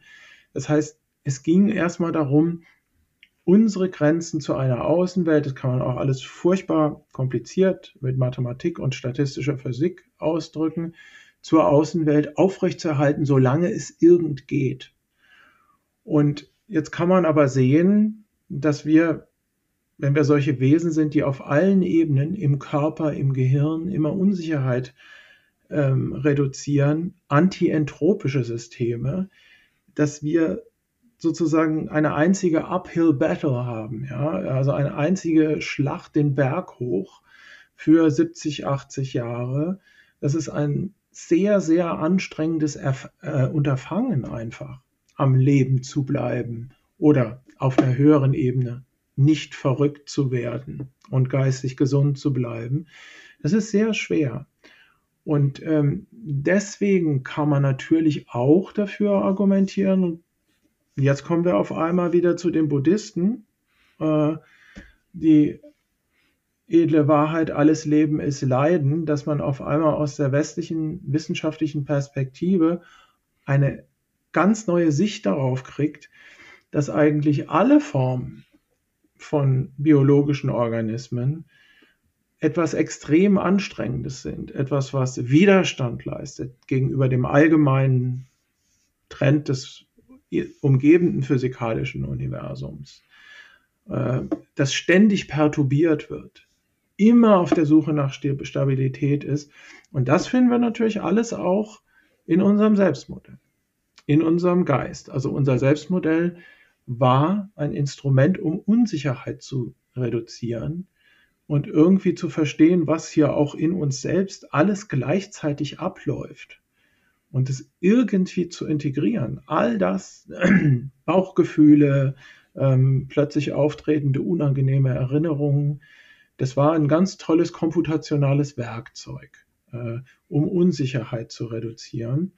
Das heißt, es ging erstmal darum, unsere Grenzen zu einer Außenwelt, das kann man auch alles furchtbar kompliziert mit Mathematik und statistischer Physik ausdrücken, zur Außenwelt aufrechtzuerhalten, solange es irgend geht. Und jetzt kann man aber sehen, dass wir, wenn wir solche Wesen sind, die auf allen Ebenen im Körper, im Gehirn immer Unsicherheit ähm, reduzieren, antientropische Systeme, dass wir sozusagen eine einzige Uphill Battle haben, ja, also eine einzige Schlacht den Berg hoch für 70, 80 Jahre. Das ist ein sehr, sehr anstrengendes Erf äh, Unterfangen einfach, am Leben zu bleiben oder auf einer höheren Ebene nicht verrückt zu werden und geistig gesund zu bleiben. Das ist sehr schwer. Und ähm, deswegen kann man natürlich auch dafür argumentieren, Jetzt kommen wir auf einmal wieder zu den Buddhisten. Äh, die edle Wahrheit, alles Leben ist Leiden, dass man auf einmal aus der westlichen wissenschaftlichen Perspektive eine ganz neue Sicht darauf kriegt, dass eigentlich alle Formen von biologischen Organismen etwas extrem Anstrengendes sind, etwas, was Widerstand leistet gegenüber dem allgemeinen Trend des umgebenden physikalischen Universums, äh, das ständig perturbiert wird, immer auf der Suche nach Stabilität ist. Und das finden wir natürlich alles auch in unserem Selbstmodell, in unserem Geist. Also unser Selbstmodell war ein Instrument, um Unsicherheit zu reduzieren und irgendwie zu verstehen, was hier auch in uns selbst alles gleichzeitig abläuft und es irgendwie zu integrieren. All das, (clears throat) Bauchgefühle, ähm, plötzlich auftretende unangenehme Erinnerungen, das war ein ganz tolles komputationales Werkzeug, äh, um Unsicherheit zu reduzieren.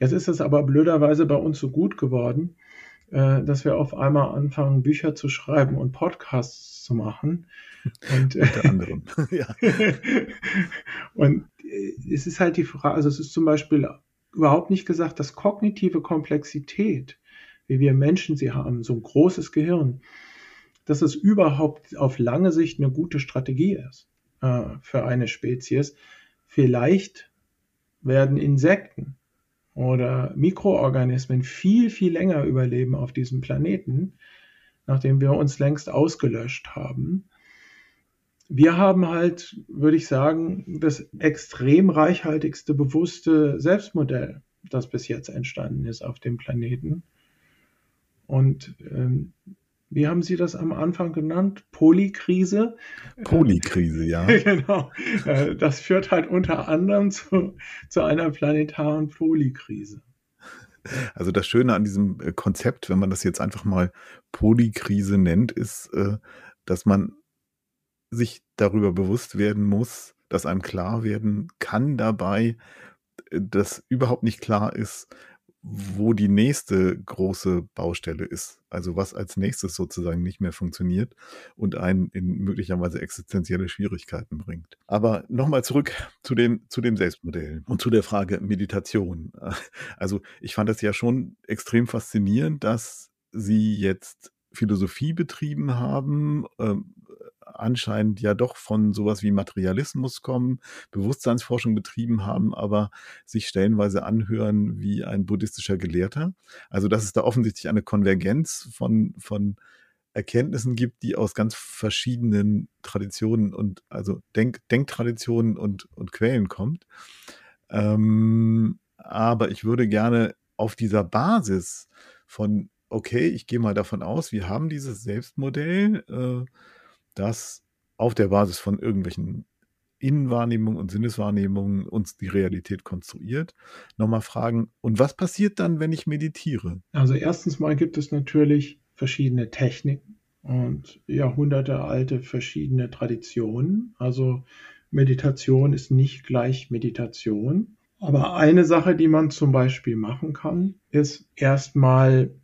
Jetzt ist es aber blöderweise bei uns so gut geworden, äh, dass wir auf einmal anfangen, Bücher zu schreiben und Podcasts zu machen. Und, (laughs) Unter anderem, (laughs) ja. und äh, es ist halt die Frage, also es ist zum Beispiel überhaupt nicht gesagt, dass kognitive Komplexität, wie wir Menschen sie haben, so ein großes Gehirn, dass es überhaupt auf lange Sicht eine gute Strategie ist äh, für eine Spezies. Vielleicht werden Insekten oder Mikroorganismen viel, viel länger überleben auf diesem Planeten, nachdem wir uns längst ausgelöscht haben. Wir haben halt, würde ich sagen, das extrem reichhaltigste bewusste Selbstmodell, das bis jetzt entstanden ist auf dem Planeten. Und ähm, wie haben Sie das am Anfang genannt? Polykrise? Polykrise, ja. (laughs) genau. Äh, das führt halt unter anderem zu, zu einer planetaren Polykrise. Also das Schöne an diesem äh, Konzept, wenn man das jetzt einfach mal Polykrise nennt, ist, äh, dass man sich darüber bewusst werden muss, dass einem klar werden kann dabei, dass überhaupt nicht klar ist, wo die nächste große Baustelle ist. Also was als nächstes sozusagen nicht mehr funktioniert und einen in möglicherweise existenzielle Schwierigkeiten bringt. Aber nochmal zurück zu dem, zu dem Selbstmodell und zu der Frage Meditation. (laughs) Also ich fand das ja schon extrem faszinierend, dass Sie jetzt Philosophie betrieben haben, ähm, anscheinend ja doch von sowas wie Materialismus kommen, Bewusstseinsforschung betrieben haben, aber sich stellenweise anhören wie ein buddhistischer Gelehrter. Also dass es da offensichtlich eine Konvergenz von, von Erkenntnissen gibt, die aus ganz verschiedenen Traditionen und also Denk Denktraditionen und, und Quellen kommt. Ähm, aber ich würde gerne auf dieser Basis von, okay, ich gehe mal davon aus, wir haben dieses Selbstmodell, äh, das auf der Basis von irgendwelchen Innenwahrnehmungen und Sinneswahrnehmungen uns die Realität konstruiert. Nochmal fragen, und was passiert dann, wenn ich meditiere? Also erstens mal gibt es natürlich verschiedene Techniken und jahrhundertealte verschiedene Traditionen. Also Meditation ist nicht gleich Meditation. Aber eine Sache, die man zum Beispiel machen kann, ist erstmal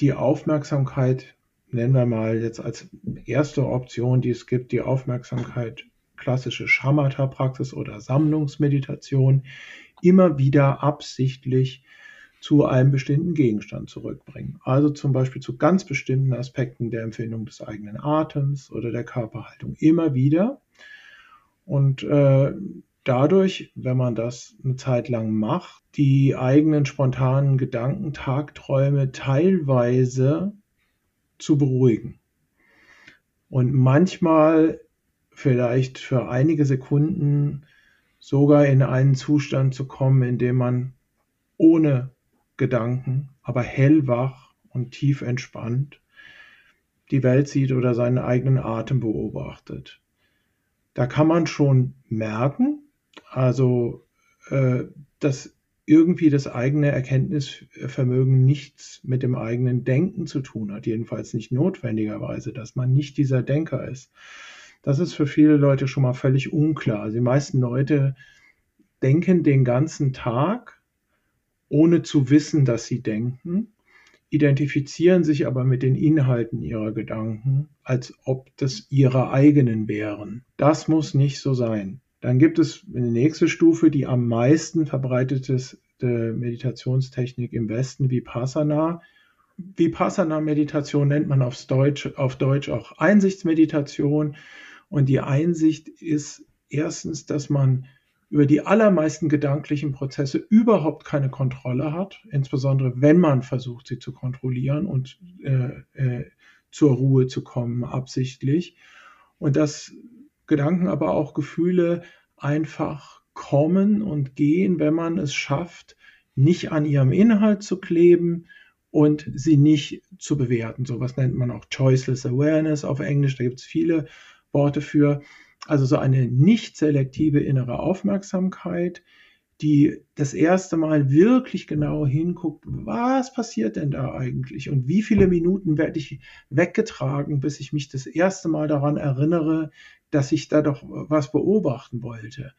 die Aufmerksamkeit nennen wir mal jetzt als erste Option, die es gibt, die Aufmerksamkeit klassische Shamatha-Praxis oder Sammlungsmeditation immer wieder absichtlich zu einem bestimmten Gegenstand zurückbringen. Also zum Beispiel zu ganz bestimmten Aspekten der Empfindung des eigenen Atems oder der Körperhaltung immer wieder. Und äh, dadurch, wenn man das eine Zeit lang macht, die eigenen spontanen Gedanken, Tagträume teilweise zu beruhigen. Und manchmal vielleicht für einige Sekunden sogar in einen Zustand zu kommen, in dem man ohne Gedanken, aber hellwach und tief entspannt die Welt sieht oder seinen eigenen Atem beobachtet. Da kann man schon merken, also äh, dass irgendwie das eigene Erkenntnisvermögen nichts mit dem eigenen Denken zu tun hat, jedenfalls nicht notwendigerweise, dass man nicht dieser Denker ist. Das ist für viele Leute schon mal völlig unklar. Also die meisten Leute denken den ganzen Tag, ohne zu wissen, dass sie denken, identifizieren sich aber mit den Inhalten ihrer Gedanken, als ob das ihre eigenen wären. Das muss nicht so sein. Dann gibt es eine nächste Stufe, die am meisten verbreitete Meditationstechnik im Westen, Vipassana. Vipassana-Meditation nennt man aufs Deutsch, auf Deutsch auch Einsichtsmeditation. Und die Einsicht ist erstens, dass man über die allermeisten gedanklichen Prozesse überhaupt keine Kontrolle hat, insbesondere wenn man versucht, sie zu kontrollieren und äh, äh, zur Ruhe zu kommen, absichtlich. Und dass Gedanken, aber auch Gefühle einfach kommen und gehen, wenn man es schafft, nicht an ihrem Inhalt zu kleben und sie nicht zu bewerten. So was nennt man auch Choiceless Awareness auf Englisch, da gibt es viele Worte für. Also so eine nicht selektive innere Aufmerksamkeit, die das erste Mal wirklich genau hinguckt, was passiert denn da eigentlich und wie viele Minuten werde ich weggetragen, bis ich mich das erste Mal daran erinnere, dass ich da doch was beobachten wollte.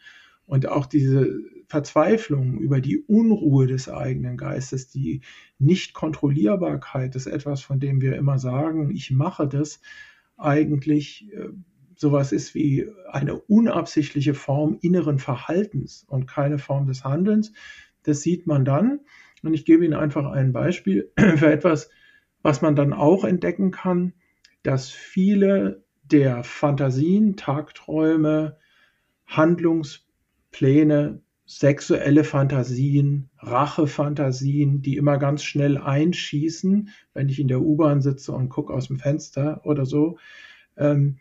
Und auch diese Verzweiflung über die Unruhe des eigenen Geistes, die Nichtkontrollierbarkeit ist etwas, von dem wir immer sagen, ich mache das, eigentlich äh, sowas ist wie eine unabsichtliche Form inneren Verhaltens und keine Form des Handelns. Das sieht man dann. Und ich gebe Ihnen einfach ein Beispiel (clears throat) für etwas, was man dann auch entdecken kann, dass viele der Fantasien, Tagträume, Handlungspläne, sexuelle Fantasien, Rachefantasien, die immer ganz schnell einschießen, wenn ich in der U-Bahn sitze und gucke aus dem Fenster oder so, ähm,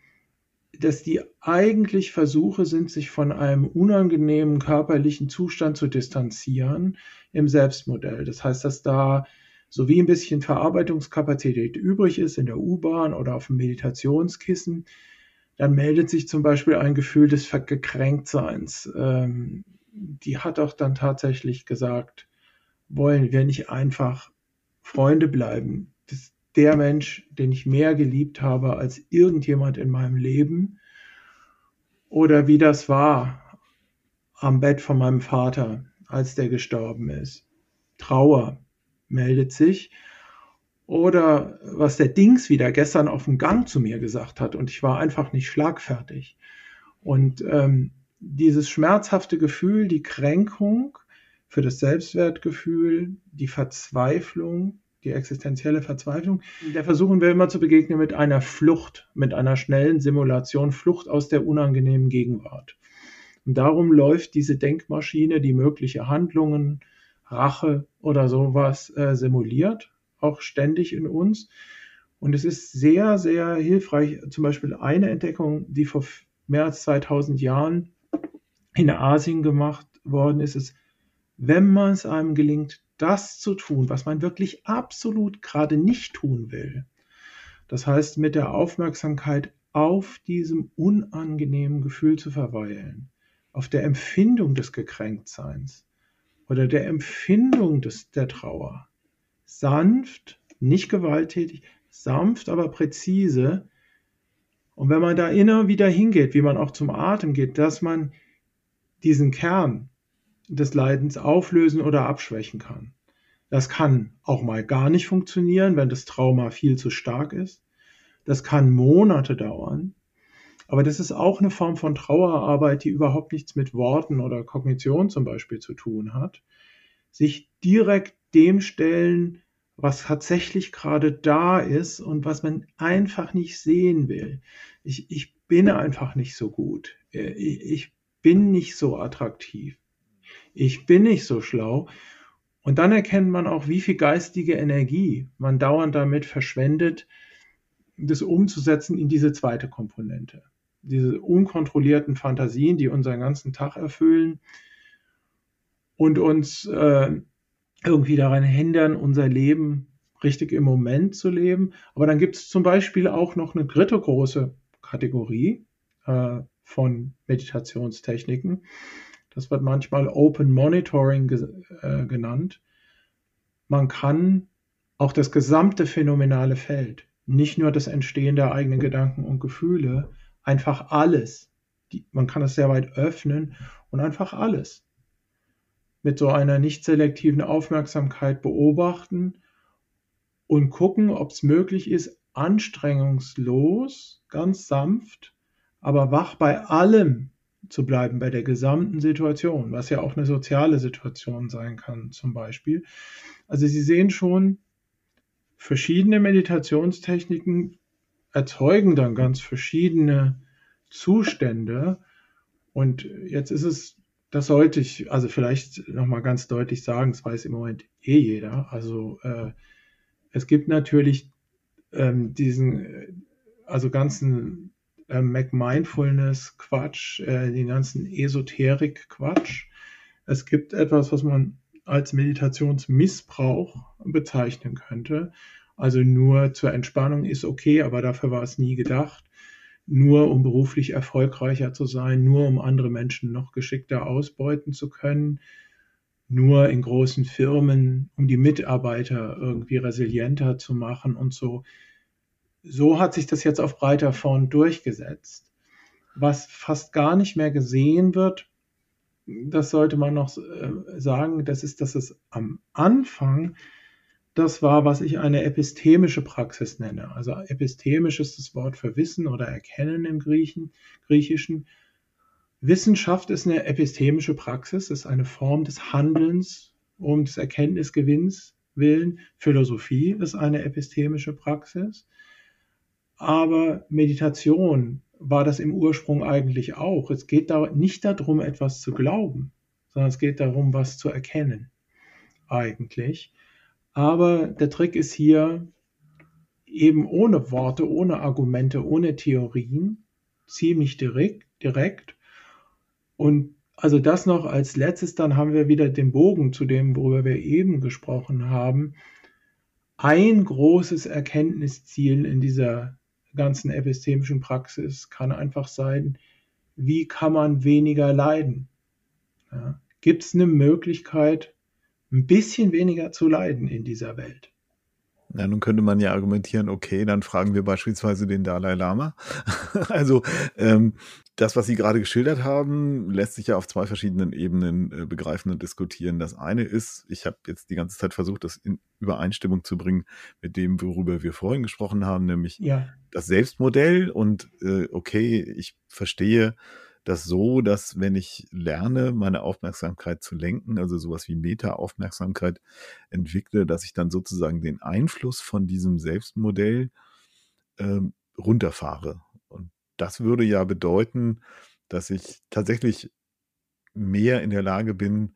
dass die eigentlich Versuche sind, sich von einem unangenehmen körperlichen Zustand zu distanzieren im Selbstmodell. Das heißt, dass da so wie ein bisschen Verarbeitungskapazität übrig ist in der U-Bahn oder auf dem Meditationskissen, dann meldet sich zum Beispiel ein Gefühl des Gekränktseins. Ähm, die hat auch dann tatsächlich gesagt, wollen wir nicht einfach Freunde bleiben? Der Mensch, den ich mehr geliebt habe als irgendjemand in meinem Leben. Oder wie das war am Bett von meinem Vater, als der gestorben ist. Trauer meldet sich. Oder was der Dings wieder gestern auf dem Gang zu mir gesagt hat und ich war einfach nicht schlagfertig. Und ähm, dieses schmerzhafte Gefühl, die Kränkung für das Selbstwertgefühl, die Verzweiflung, die existenzielle Verzweiflung, der versuchen wir immer zu begegnen mit einer Flucht, mit einer schnellen Simulation, Flucht aus der unangenehmen Gegenwart. Und darum läuft diese Denkmaschine, die mögliche Handlungen, Rache oder sowas äh, simuliert, auch ständig in uns. Und es ist sehr, sehr hilfreich. Zum Beispiel eine Entdeckung, die vor mehr als 2000 Jahren in Asien gemacht worden ist, ist, wenn man es einem gelingt, das zu tun, was man wirklich absolut gerade nicht tun will. Das heißt, mit der Aufmerksamkeit auf diesem unangenehmen Gefühl zu verweilen, auf der Empfindung des Gekränktseins oder der Empfindung des, der Trauer. Sanft, nicht gewalttätig, sanft, aber präzise. Und wenn man da immer wieder hingeht, wie man auch zum Atem geht, dass man diesen Kern des Leidens auflösen oder abschwächen kann. Das kann auch mal gar nicht funktionieren, wenn das Trauma viel zu stark ist. Das kann Monate dauern. Aber das ist auch eine Form von Trauerarbeit, die überhaupt nichts mit Worten oder Kognition zum Beispiel zu tun hat. Sich direkt dem stellen, was tatsächlich gerade da ist und was man einfach nicht sehen will. Ich, ich bin einfach nicht so gut. Ich, ich bin nicht so attraktiv. Ich bin nicht so schlau. Und dann erkennt man auch, wie viel geistige Energie man dauernd damit verschwendet, das umzusetzen in diese zweite Komponente. Diese unkontrollierten Fantasien, die unseren ganzen Tag erfüllen und uns äh, irgendwie daran hindern, unser Leben richtig im Moment zu leben. Aber dann gibt es zum Beispiel auch noch eine dritte große Kategorie, äh, von Meditationstechniken. Das wird manchmal Open Monitoring äh, genannt. Man kann auch das gesamte phänomenale Feld, nicht nur das Entstehen der eigenen Gedanken und Gefühle, einfach alles, die, man kann es sehr weit öffnen und einfach alles mit so einer nicht selektiven Aufmerksamkeit beobachten und gucken, ob es möglich ist, anstrengungslos, ganz sanft aber wach bei allem zu bleiben, bei der gesamten Situation, was ja auch eine soziale Situation sein kann, zum Beispiel. Also Sie sehen schon, verschiedene Meditationstechniken erzeugen dann ganz verschiedene Zustände. Und jetzt ist es, das sollte ich also vielleicht nochmal ganz deutlich sagen, das weiß im Moment eh jeder. Also äh, es gibt natürlich ähm, diesen, also ganzen äh, Mac-Mindfulness-Quatsch, äh, den ganzen Esoterik-Quatsch. Es gibt etwas, was man als Meditationsmissbrauch bezeichnen könnte. Also nur zur Entspannung ist okay, aber dafür war es nie gedacht. Nur um beruflich erfolgreicher zu sein, nur um andere Menschen noch geschickter ausbeuten zu können, nur in großen Firmen, um die Mitarbeiter irgendwie resilienter zu machen und so. So hat sich das jetzt auf breiter Front durchgesetzt. Was fast gar nicht mehr gesehen wird, das sollte man noch äh, sagen, das ist, dass es am Anfang das war, was ich eine epistemische Praxis nenne. Also epistemisch ist das Wort für Wissen oder Erkennen im Griechen, Griechischen. Wissenschaft ist eine epistemische Praxis, ist eine Form des Handelns um des Erkenntnisgewinns willen. Philosophie ist eine epistemische Praxis. Aber Meditation war das im Ursprung eigentlich auch. Es geht da nicht darum, etwas zu glauben, sondern es geht darum, was zu erkennen. Eigentlich. Aber der Trick ist hier eben ohne Worte, ohne Argumente, ohne Theorien, ziemlich direkt, direkt. Und also das noch als letztes, dann haben wir wieder den Bogen zu dem, worüber wir eben gesprochen haben. Ein großes Erkenntnisziel in dieser ganzen epistemischen Praxis kann einfach sein, wie kann man weniger leiden? Ja. Gibt es eine Möglichkeit, ein bisschen weniger zu leiden in dieser Welt. Ja, nun könnte man ja argumentieren, okay, dann fragen wir beispielsweise den Dalai Lama. (laughs) also ähm, das, was Sie gerade geschildert haben, lässt sich ja auf zwei verschiedenen Ebenen äh, begreifen und diskutieren. Das eine ist, ich habe jetzt die ganze Zeit versucht, das in Übereinstimmung zu bringen mit dem, worüber wir vorhin gesprochen haben, nämlich ja. das Selbstmodell. Und äh, okay, ich verstehe, das so, dass wenn ich lerne, meine Aufmerksamkeit zu lenken, also sowas wie Meta-Aufmerksamkeit entwickle, dass ich dann sozusagen den Einfluss von diesem Selbstmodell ähm, runterfahre. Und das würde ja bedeuten, dass ich tatsächlich mehr in der Lage bin,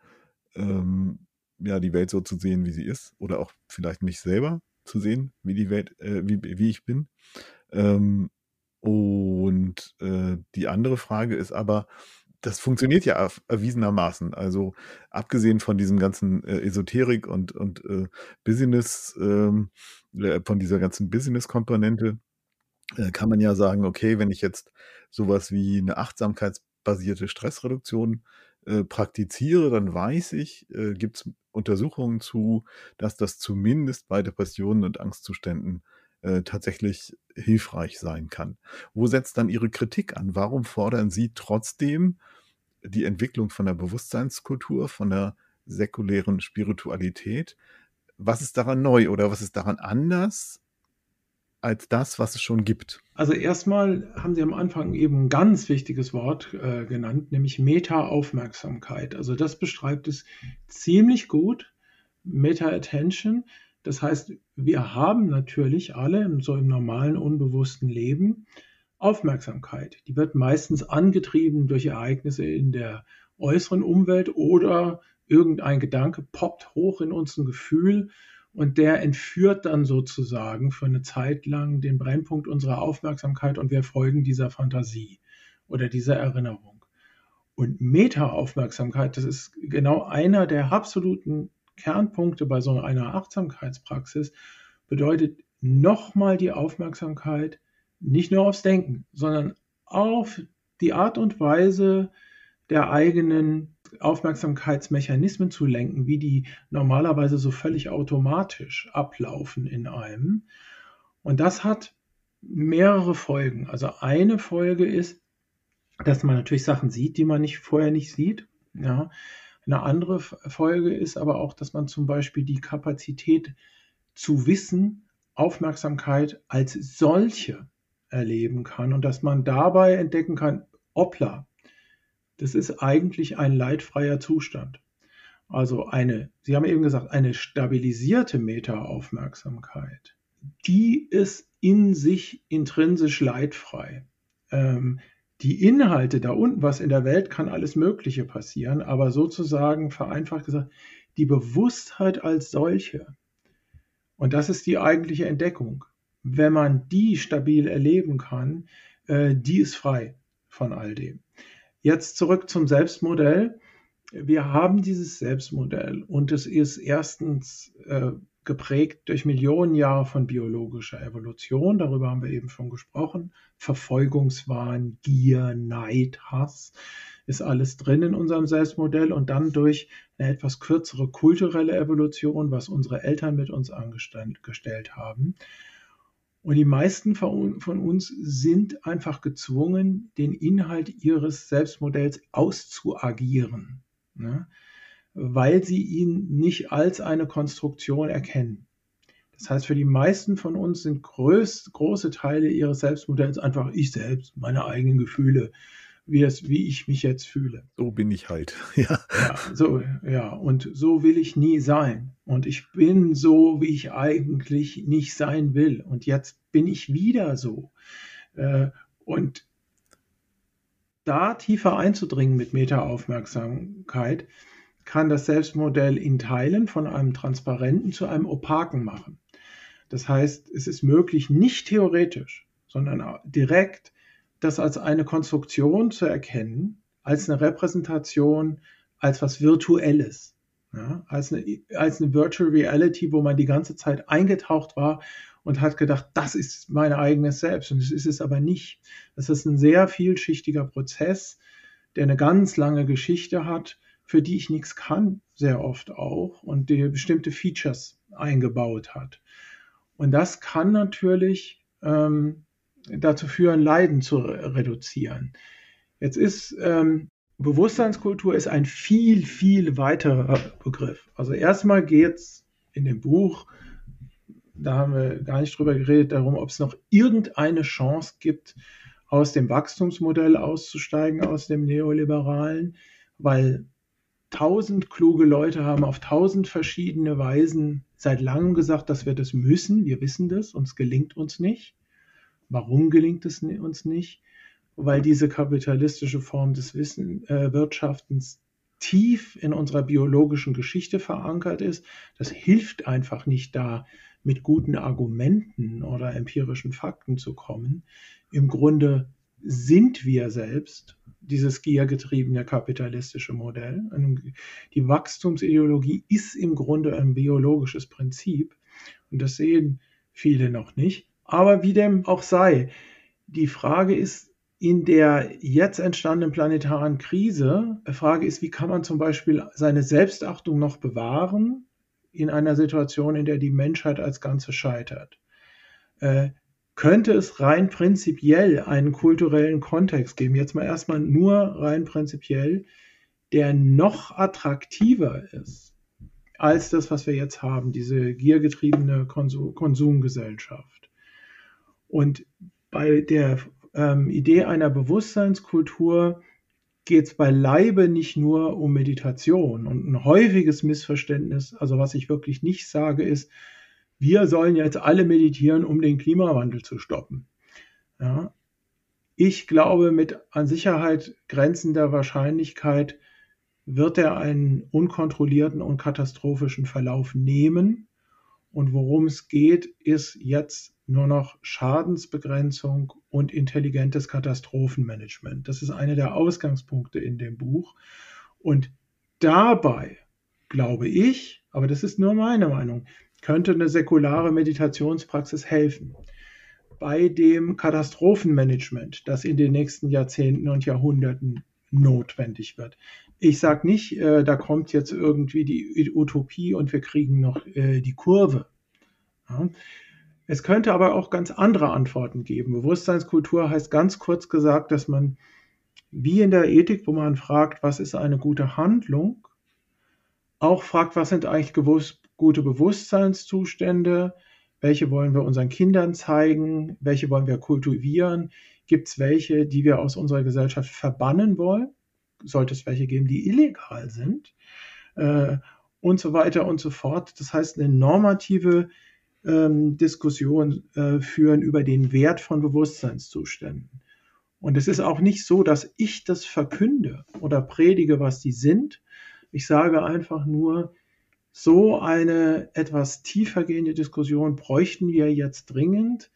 ähm, ja, die Welt so zu sehen, wie sie ist, oder auch vielleicht mich selber zu sehen, wie die Welt, äh, wie, wie ich bin. Ähm, und äh, die andere Frage ist aber, das funktioniert ja erwiesenermaßen. Also abgesehen von diesem ganzen äh, Esoterik und, und äh, Business, ähm, äh, von dieser ganzen Business-Komponente, äh, kann man ja sagen, okay, wenn ich jetzt sowas wie eine achtsamkeitsbasierte Stressreduktion äh, praktiziere, dann weiß ich, äh, gibt es Untersuchungen zu, dass das zumindest bei Depressionen und Angstzuständen äh, tatsächlich hilfreich sein kann. Wo setzt dann Ihre Kritik an? Warum fordern Sie trotzdem die Entwicklung von der Bewusstseinskultur, von der säkulären Spiritualität? Was ist daran neu oder was ist daran anders als das, was es schon gibt? Also erstmal haben Sie am Anfang eben ein ganz wichtiges Wort äh, genannt, nämlich Meta-Aufmerksamkeit. Also das beschreibt es ziemlich gut. Meta-Attention. Das heißt, wir haben natürlich alle so im normalen, unbewussten Leben Aufmerksamkeit. Die wird meistens angetrieben durch Ereignisse in der äußeren Umwelt oder irgendein Gedanke poppt hoch in uns ein Gefühl und der entführt dann sozusagen für eine Zeit lang den Brennpunkt unserer Aufmerksamkeit und wir folgen dieser Fantasie oder dieser Erinnerung. Und Meta-Aufmerksamkeit, das ist genau einer der absoluten Kernpunkte bei so einer Achtsamkeitspraxis bedeutet nochmal die Aufmerksamkeit nicht nur aufs Denken, sondern auf die Art und Weise der eigenen Aufmerksamkeitsmechanismen zu lenken, wie die normalerweise so völlig automatisch ablaufen in einem. Und das hat mehrere Folgen. Also eine Folge ist, dass man natürlich Sachen sieht, die man nicht vorher nicht sieht. Ja. Eine andere Folge ist aber auch, dass man zum Beispiel die Kapazität zu wissen, Aufmerksamkeit als solche erleben kann und dass man dabei entdecken kann, hoppla, das ist eigentlich ein leidfreier Zustand. Also eine, Sie haben eben gesagt, eine stabilisierte Meta-Aufmerksamkeit, die ist in sich intrinsisch leidfrei. Ähm, die Inhalte da unten, was in der Welt kann alles Mögliche passieren, aber sozusagen vereinfacht gesagt, die Bewusstheit als solche. Und das ist die eigentliche Entdeckung. Wenn man die stabil erleben kann, äh, die ist frei von all dem. Jetzt zurück zum Selbstmodell. Wir haben dieses Selbstmodell und es ist erstens äh, geprägt durch Millionen Jahre von biologischer Evolution. Darüber haben wir eben schon gesprochen. Verfolgungswahn, Gier, Neid, Hass ist alles drin in unserem Selbstmodell und dann durch eine etwas kürzere kulturelle Evolution, was unsere Eltern mit uns angestellt haben. Und die meisten von uns sind einfach gezwungen, den Inhalt ihres Selbstmodells auszuagieren. Ne? Weil sie ihn nicht als eine Konstruktion erkennen. Das heißt, für die meisten von uns sind größ, große Teile ihres Selbstmodells einfach ich selbst, meine eigenen Gefühle, wie, das, wie ich mich jetzt fühle. So bin ich halt. (laughs) Ja. ja. So, ja, und so will ich nie sein. Und ich bin so, wie ich eigentlich nicht sein will. Und jetzt bin ich wieder so. Äh, und da tiefer einzudringen mit Meta-Aufmerksamkeit, kann das Selbstmodell in Teilen von einem transparenten zu einem opaken machen. Das heißt, es ist möglich, nicht theoretisch, sondern direkt das als eine Konstruktion zu erkennen, als eine Repräsentation, als was Virtuelles, ja, als, eine, als eine Virtual Reality, wo man die ganze Zeit eingetaucht war und hat gedacht, das ist mein eigenes Selbst. Und das ist es aber nicht. Das ist ein sehr vielschichtiger Prozess, der eine ganz lange Geschichte hat für die ich nichts kann, sehr oft auch, und die bestimmte Features eingebaut hat. Und das kann natürlich ähm, dazu führen, Leiden zu re reduzieren. Jetzt ist ähm, Bewusstseinskultur ist ein viel, viel weiterer Begriff. Also erstmal geht es in dem Buch, da haben wir gar nicht drüber geredet, darum, ob es noch irgendeine Chance gibt, aus dem Wachstumsmodell auszusteigen, aus dem neoliberalen, weil tausend kluge Leute haben auf tausend verschiedene Weisen seit langem gesagt, dass wir das müssen. Wir wissen das, uns gelingt uns nicht. Warum gelingt es uns nicht? Weil diese kapitalistische Form des Wissen, äh, Wirtschaftens tief in unserer biologischen Geschichte verankert ist. Das hilft einfach nicht da, mit guten Argumenten oder empirischen Fakten zu kommen. Im Grunde sind wir selbst dieses giergetriebene kapitalistische Modell. Die Wachstumsideologie ist im Grunde ein biologisches Prinzip und das sehen viele noch nicht. Aber wie dem auch sei, die Frage ist, in der jetzt entstandenen planetaren Krise, die Frage ist, wie kann man zum Beispiel seine Selbstachtung noch bewahren in einer Situation, in der die Menschheit als Ganze scheitert? Könnte es rein prinzipiell einen kulturellen Kontext geben, jetzt mal erstmal nur rein prinzipiell, der noch attraktiver ist als das, was wir jetzt haben, diese giergetriebene Konsum Konsumgesellschaft. Und bei der ähm, Idee einer Bewusstseinskultur geht es beileibe nicht nur um Meditation. Und ein häufiges Missverständnis, also was ich wirklich nicht sage, ist, wir sollen jetzt alle meditieren, um den Klimawandel zu stoppen. Ja. Ich glaube, mit an Sicherheit grenzender Wahrscheinlichkeit wird er einen unkontrollierten und katastrophischen Verlauf nehmen. Und worum es geht, ist jetzt nur noch Schadensbegrenzung und intelligentes Katastrophenmanagement. Das ist einer der Ausgangspunkte in dem Buch. Und dabei glaube ich, aber das ist nur meine Meinung, könnte eine säkulare Meditationspraxis helfen. Bei dem Katastrophenmanagement, das in den nächsten Jahrzehnten und Jahrhunderten notwendig wird. Ich sage nicht, äh, da kommt jetzt irgendwie die Utopie und wir kriegen noch äh, die Kurve. Ja. Es könnte aber auch ganz andere Antworten geben. Bewusstseinskultur heißt ganz kurz gesagt, dass man wie in der Ethik, wo man fragt, was ist eine gute Handlung, auch fragt, was sind eigentlich gewusst, gute Bewusstseinszustände, welche wollen wir unseren Kindern zeigen, welche wollen wir kultivieren, gibt es welche, die wir aus unserer Gesellschaft verbannen wollen, sollte es welche geben, die illegal sind äh, und so weiter und so fort. Das heißt, eine normative ähm, Diskussion äh, führen über den Wert von Bewusstseinszuständen. Und es ist auch nicht so, dass ich das verkünde oder predige, was die sind. Ich sage einfach nur, so eine etwas tiefergehende Diskussion bräuchten wir jetzt dringend,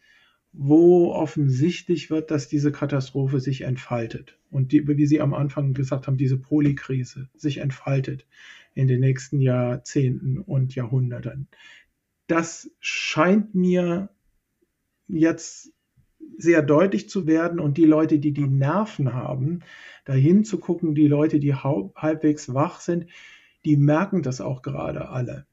wo offensichtlich wird, dass diese Katastrophe sich entfaltet und die, wie Sie am Anfang gesagt haben, diese Polykrise sich entfaltet in den nächsten Jahrzehnten und Jahrhunderten. Das scheint mir jetzt sehr deutlich zu werden und die Leute, die die Nerven haben, dahin zu gucken, die Leute, die halbwegs wach sind, die merken das auch gerade alle.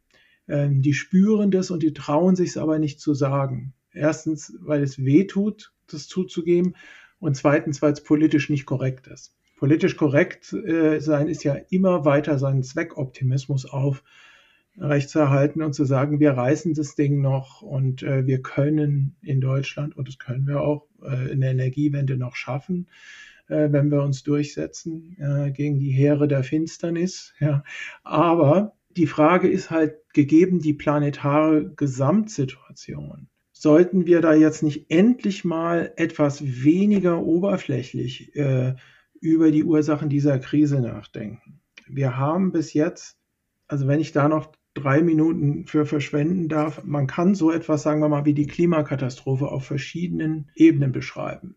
Ähm, die spüren das und die trauen sich es aber nicht zu sagen. Erstens, weil es weh tut, das zuzugeben und zweitens, weil es politisch nicht korrekt ist. Politisch korrekt äh, sein ist ja immer weiter seinen Zweckoptimismus auf rechtzuerhalten und zu sagen, wir reißen das Ding noch und äh, wir können in Deutschland, und das können wir auch äh, in der Energiewende noch schaffen, äh, wenn wir uns durchsetzen äh, gegen die Heere der Finsternis. Ja. Aber die Frage ist halt, gegeben die planetare Gesamtsituation, sollten wir da jetzt nicht endlich mal etwas weniger oberflächlich äh, über die Ursachen dieser Krise nachdenken? Wir haben bis jetzt, also wenn ich da noch drei Minuten für verschwenden darf, man kann so etwas, sagen wir mal, wie die Klimakatastrophe auf verschiedenen Ebenen beschreiben.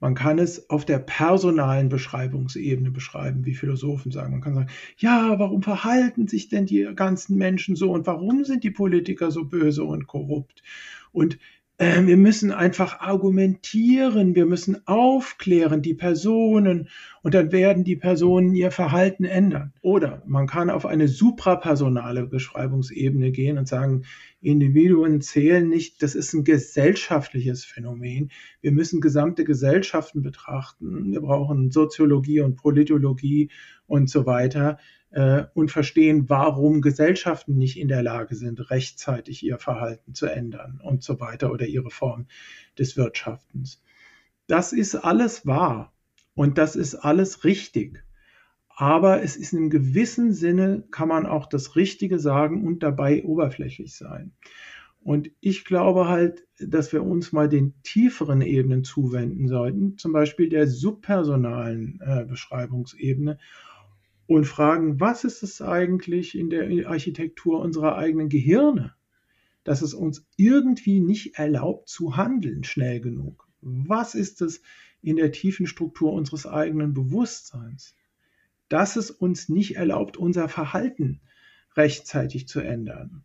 Man kann es auf der personalen Beschreibungsebene beschreiben, wie Philosophen sagen. Man kann sagen, ja, warum verhalten sich denn die ganzen Menschen so und warum sind die Politiker so böse und korrupt? Und äh, wir müssen einfach argumentieren, wir müssen aufklären die Personen und dann werden die Personen ihr Verhalten ändern. Oder man kann auf eine suprapersonale Beschreibungsebene gehen und sagen, Individuen zählen nicht, das ist ein gesellschaftliches Phänomen. Wir müssen gesamte Gesellschaften betrachten. Wir brauchen Soziologie und Politologie und so weiter äh, und verstehen, warum Gesellschaften nicht in der Lage sind, rechtzeitig ihr Verhalten zu ändern und so weiter oder ihre Form des Wirtschaftens. Das ist alles wahr und das ist alles richtig. Aber es ist in einem gewissen Sinne, kann man auch das Richtige sagen und dabei oberflächlich sein. Und ich glaube halt, dass wir uns mal den tieferen Ebenen zuwenden sollten, zum Beispiel der subpersonalen äh, Beschreibungsebene und fragen, was ist es eigentlich in der Architektur unserer eigenen Gehirne, dass es uns irgendwie nicht erlaubt zu handeln schnell genug? Was ist es in der tiefen Struktur unseres eigenen Bewusstseins, dass es uns nicht erlaubt, unser Verhalten rechtzeitig zu ändern?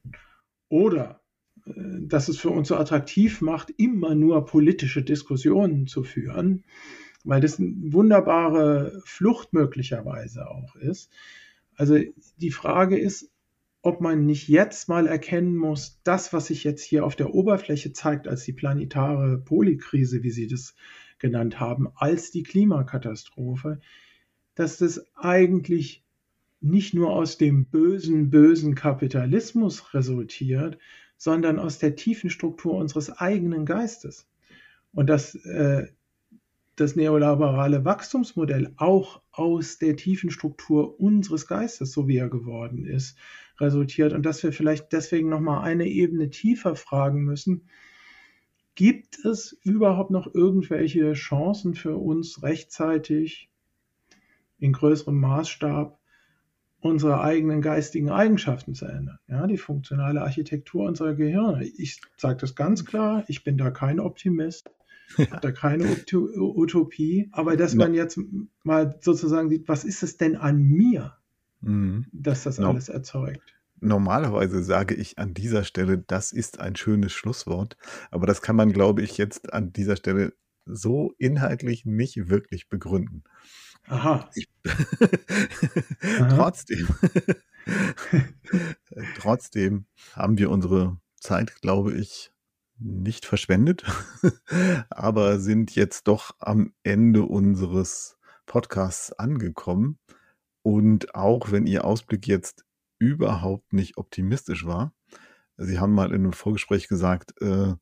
Oder äh, dass es für uns so attraktiv macht, immer nur politische Diskussionen zu führen, weil das eine wunderbare Flucht möglicherweise auch ist. Also die Frage ist, ob man nicht jetzt mal erkennen muss, das, was sich jetzt hier auf der Oberfläche zeigt als die planetare Polykrise, wie Sie das genannt haben, als die Klimakatastrophe, dass das eigentlich nicht nur aus dem bösen, bösen Kapitalismus resultiert, sondern aus der tiefen Struktur unseres eigenen Geistes. Und dass äh, das neoliberale Wachstumsmodell auch aus der tiefen Struktur unseres Geistes, so wie er geworden ist, resultiert und dass wir vielleicht deswegen noch mal eine Ebene tiefer fragen müssen, gibt es überhaupt noch irgendwelche Chancen für uns rechtzeitig in größerem Maßstab unsere eigenen geistigen Eigenschaften zu ändern, ja, die funktionale Architektur unserer Gehirne. Ich sage das ganz klar, ich bin da kein Optimist. (laughs) Hat da keine Utopie. Aber dass man jetzt mal sozusagen sieht, was ist es denn an mir, mhm. dass das no. alles erzeugt? Normalerweise sage ich an dieser Stelle, das ist ein schönes Schlusswort. Aber das kann man, glaube ich, jetzt an dieser Stelle so inhaltlich nicht wirklich begründen. Aha. Ich, (laughs) trotzdem, (laughs) trotzdem haben wir unsere Zeit, glaube ich, nicht verschwendet, (laughs) aber sind jetzt doch am Ende unseres Podcasts angekommen. Und auch wenn Ihr Ausblick jetzt überhaupt nicht optimistisch war, Sie haben mal in einem Vorgespräch gesagt, äh,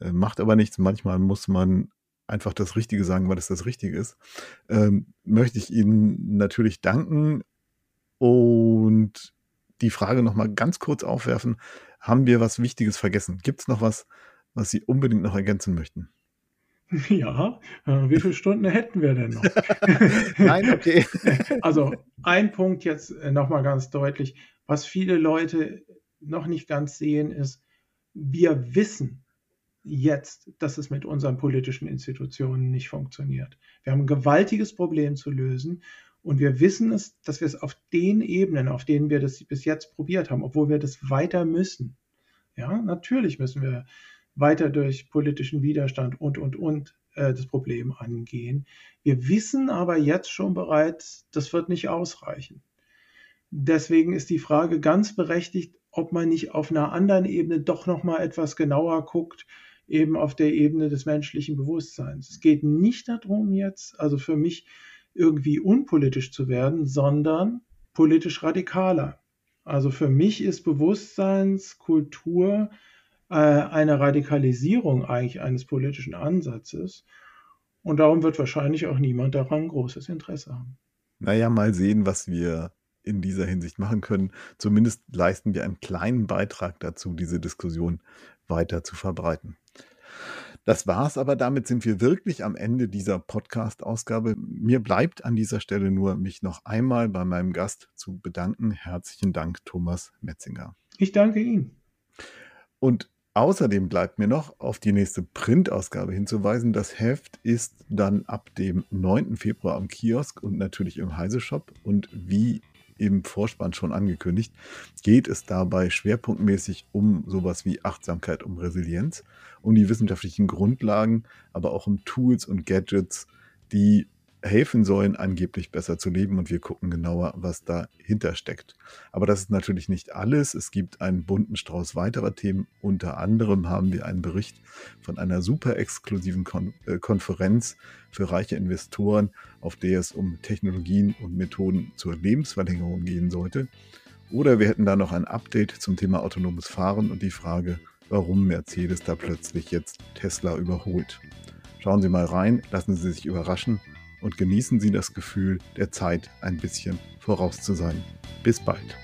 äh, macht aber nichts, manchmal muss man einfach das Richtige sagen, weil es das Richtige ist, ähm, möchte ich Ihnen natürlich danken und die Frage nochmal ganz kurz aufwerfen, haben wir was Wichtiges vergessen? Gibt es noch was, was Sie unbedingt noch ergänzen möchten? (laughs) Ja, äh, wie viele Stunden hätten wir denn noch? (laughs) Nein, okay. (laughs) Also ein Punkt jetzt äh, nochmal ganz deutlich, was viele Leute noch nicht ganz sehen, ist, wir wissen jetzt, dass es mit unseren politischen Institutionen nicht funktioniert. Wir haben ein gewaltiges Problem zu lösen und wir wissen es, dass wir es auf den Ebenen, auf denen wir das bis jetzt probiert haben, obwohl wir das weiter müssen. Ja, natürlich müssen wir weiter durch politischen Widerstand und, und, und äh, das Problem angehen. Wir wissen aber jetzt schon bereits, das wird nicht ausreichen. Deswegen ist die Frage ganz berechtigt, ob man nicht auf einer anderen Ebene doch noch mal etwas genauer guckt, eben auf der Ebene des menschlichen Bewusstseins. Es geht nicht darum jetzt, also für mich irgendwie unpolitisch zu werden, sondern politisch radikaler. Also für mich ist Bewusstseinskultur äh, eine Radikalisierung eigentlich eines politischen Ansatzes. Und darum wird wahrscheinlich auch niemand daran großes Interesse haben. Naja, mal sehen, was wir in dieser Hinsicht machen können. Zumindest leisten wir einen kleinen Beitrag dazu, diese Diskussion weiter zu verbreiten. Das war's, aber damit sind wir wirklich am Ende dieser Podcast-Ausgabe. Mir bleibt an dieser Stelle nur, mich noch einmal bei meinem Gast zu bedanken. Herzlichen Dank, Thomas Metzinger. Ich danke Ihnen. Und außerdem bleibt mir noch auf die nächste Printausgabe hinzuweisen. Das Heft ist dann ab dem 9. Februar am Kiosk und natürlich im Heise Shop. Und wie im Vorspann schon angekündigt, geht es dabei schwerpunktmäßig um sowas wie Achtsamkeit, um Resilienz, um die wissenschaftlichen Grundlagen, aber auch um Tools und Gadgets, die helfen sollen, angeblich besser zu leben. Und wir gucken genauer, was dahinter steckt. Aber das ist natürlich nicht alles. Es gibt einen bunten Strauß weiterer Themen. Unter anderem haben wir einen Bericht von einer super exklusiven Kon äh, Konferenz für reiche Investoren, auf der es um Technologien und Methoden zur Lebensverlängerung gehen sollte. Oder wir hätten da noch ein Update zum Thema autonomes Fahren und die Frage, warum Mercedes da plötzlich jetzt Tesla überholt. Schauen Sie mal rein, lassen Sie sich überraschen und genießen Sie das Gefühl, der Zeit ein bisschen voraus zu sein. Bis bald.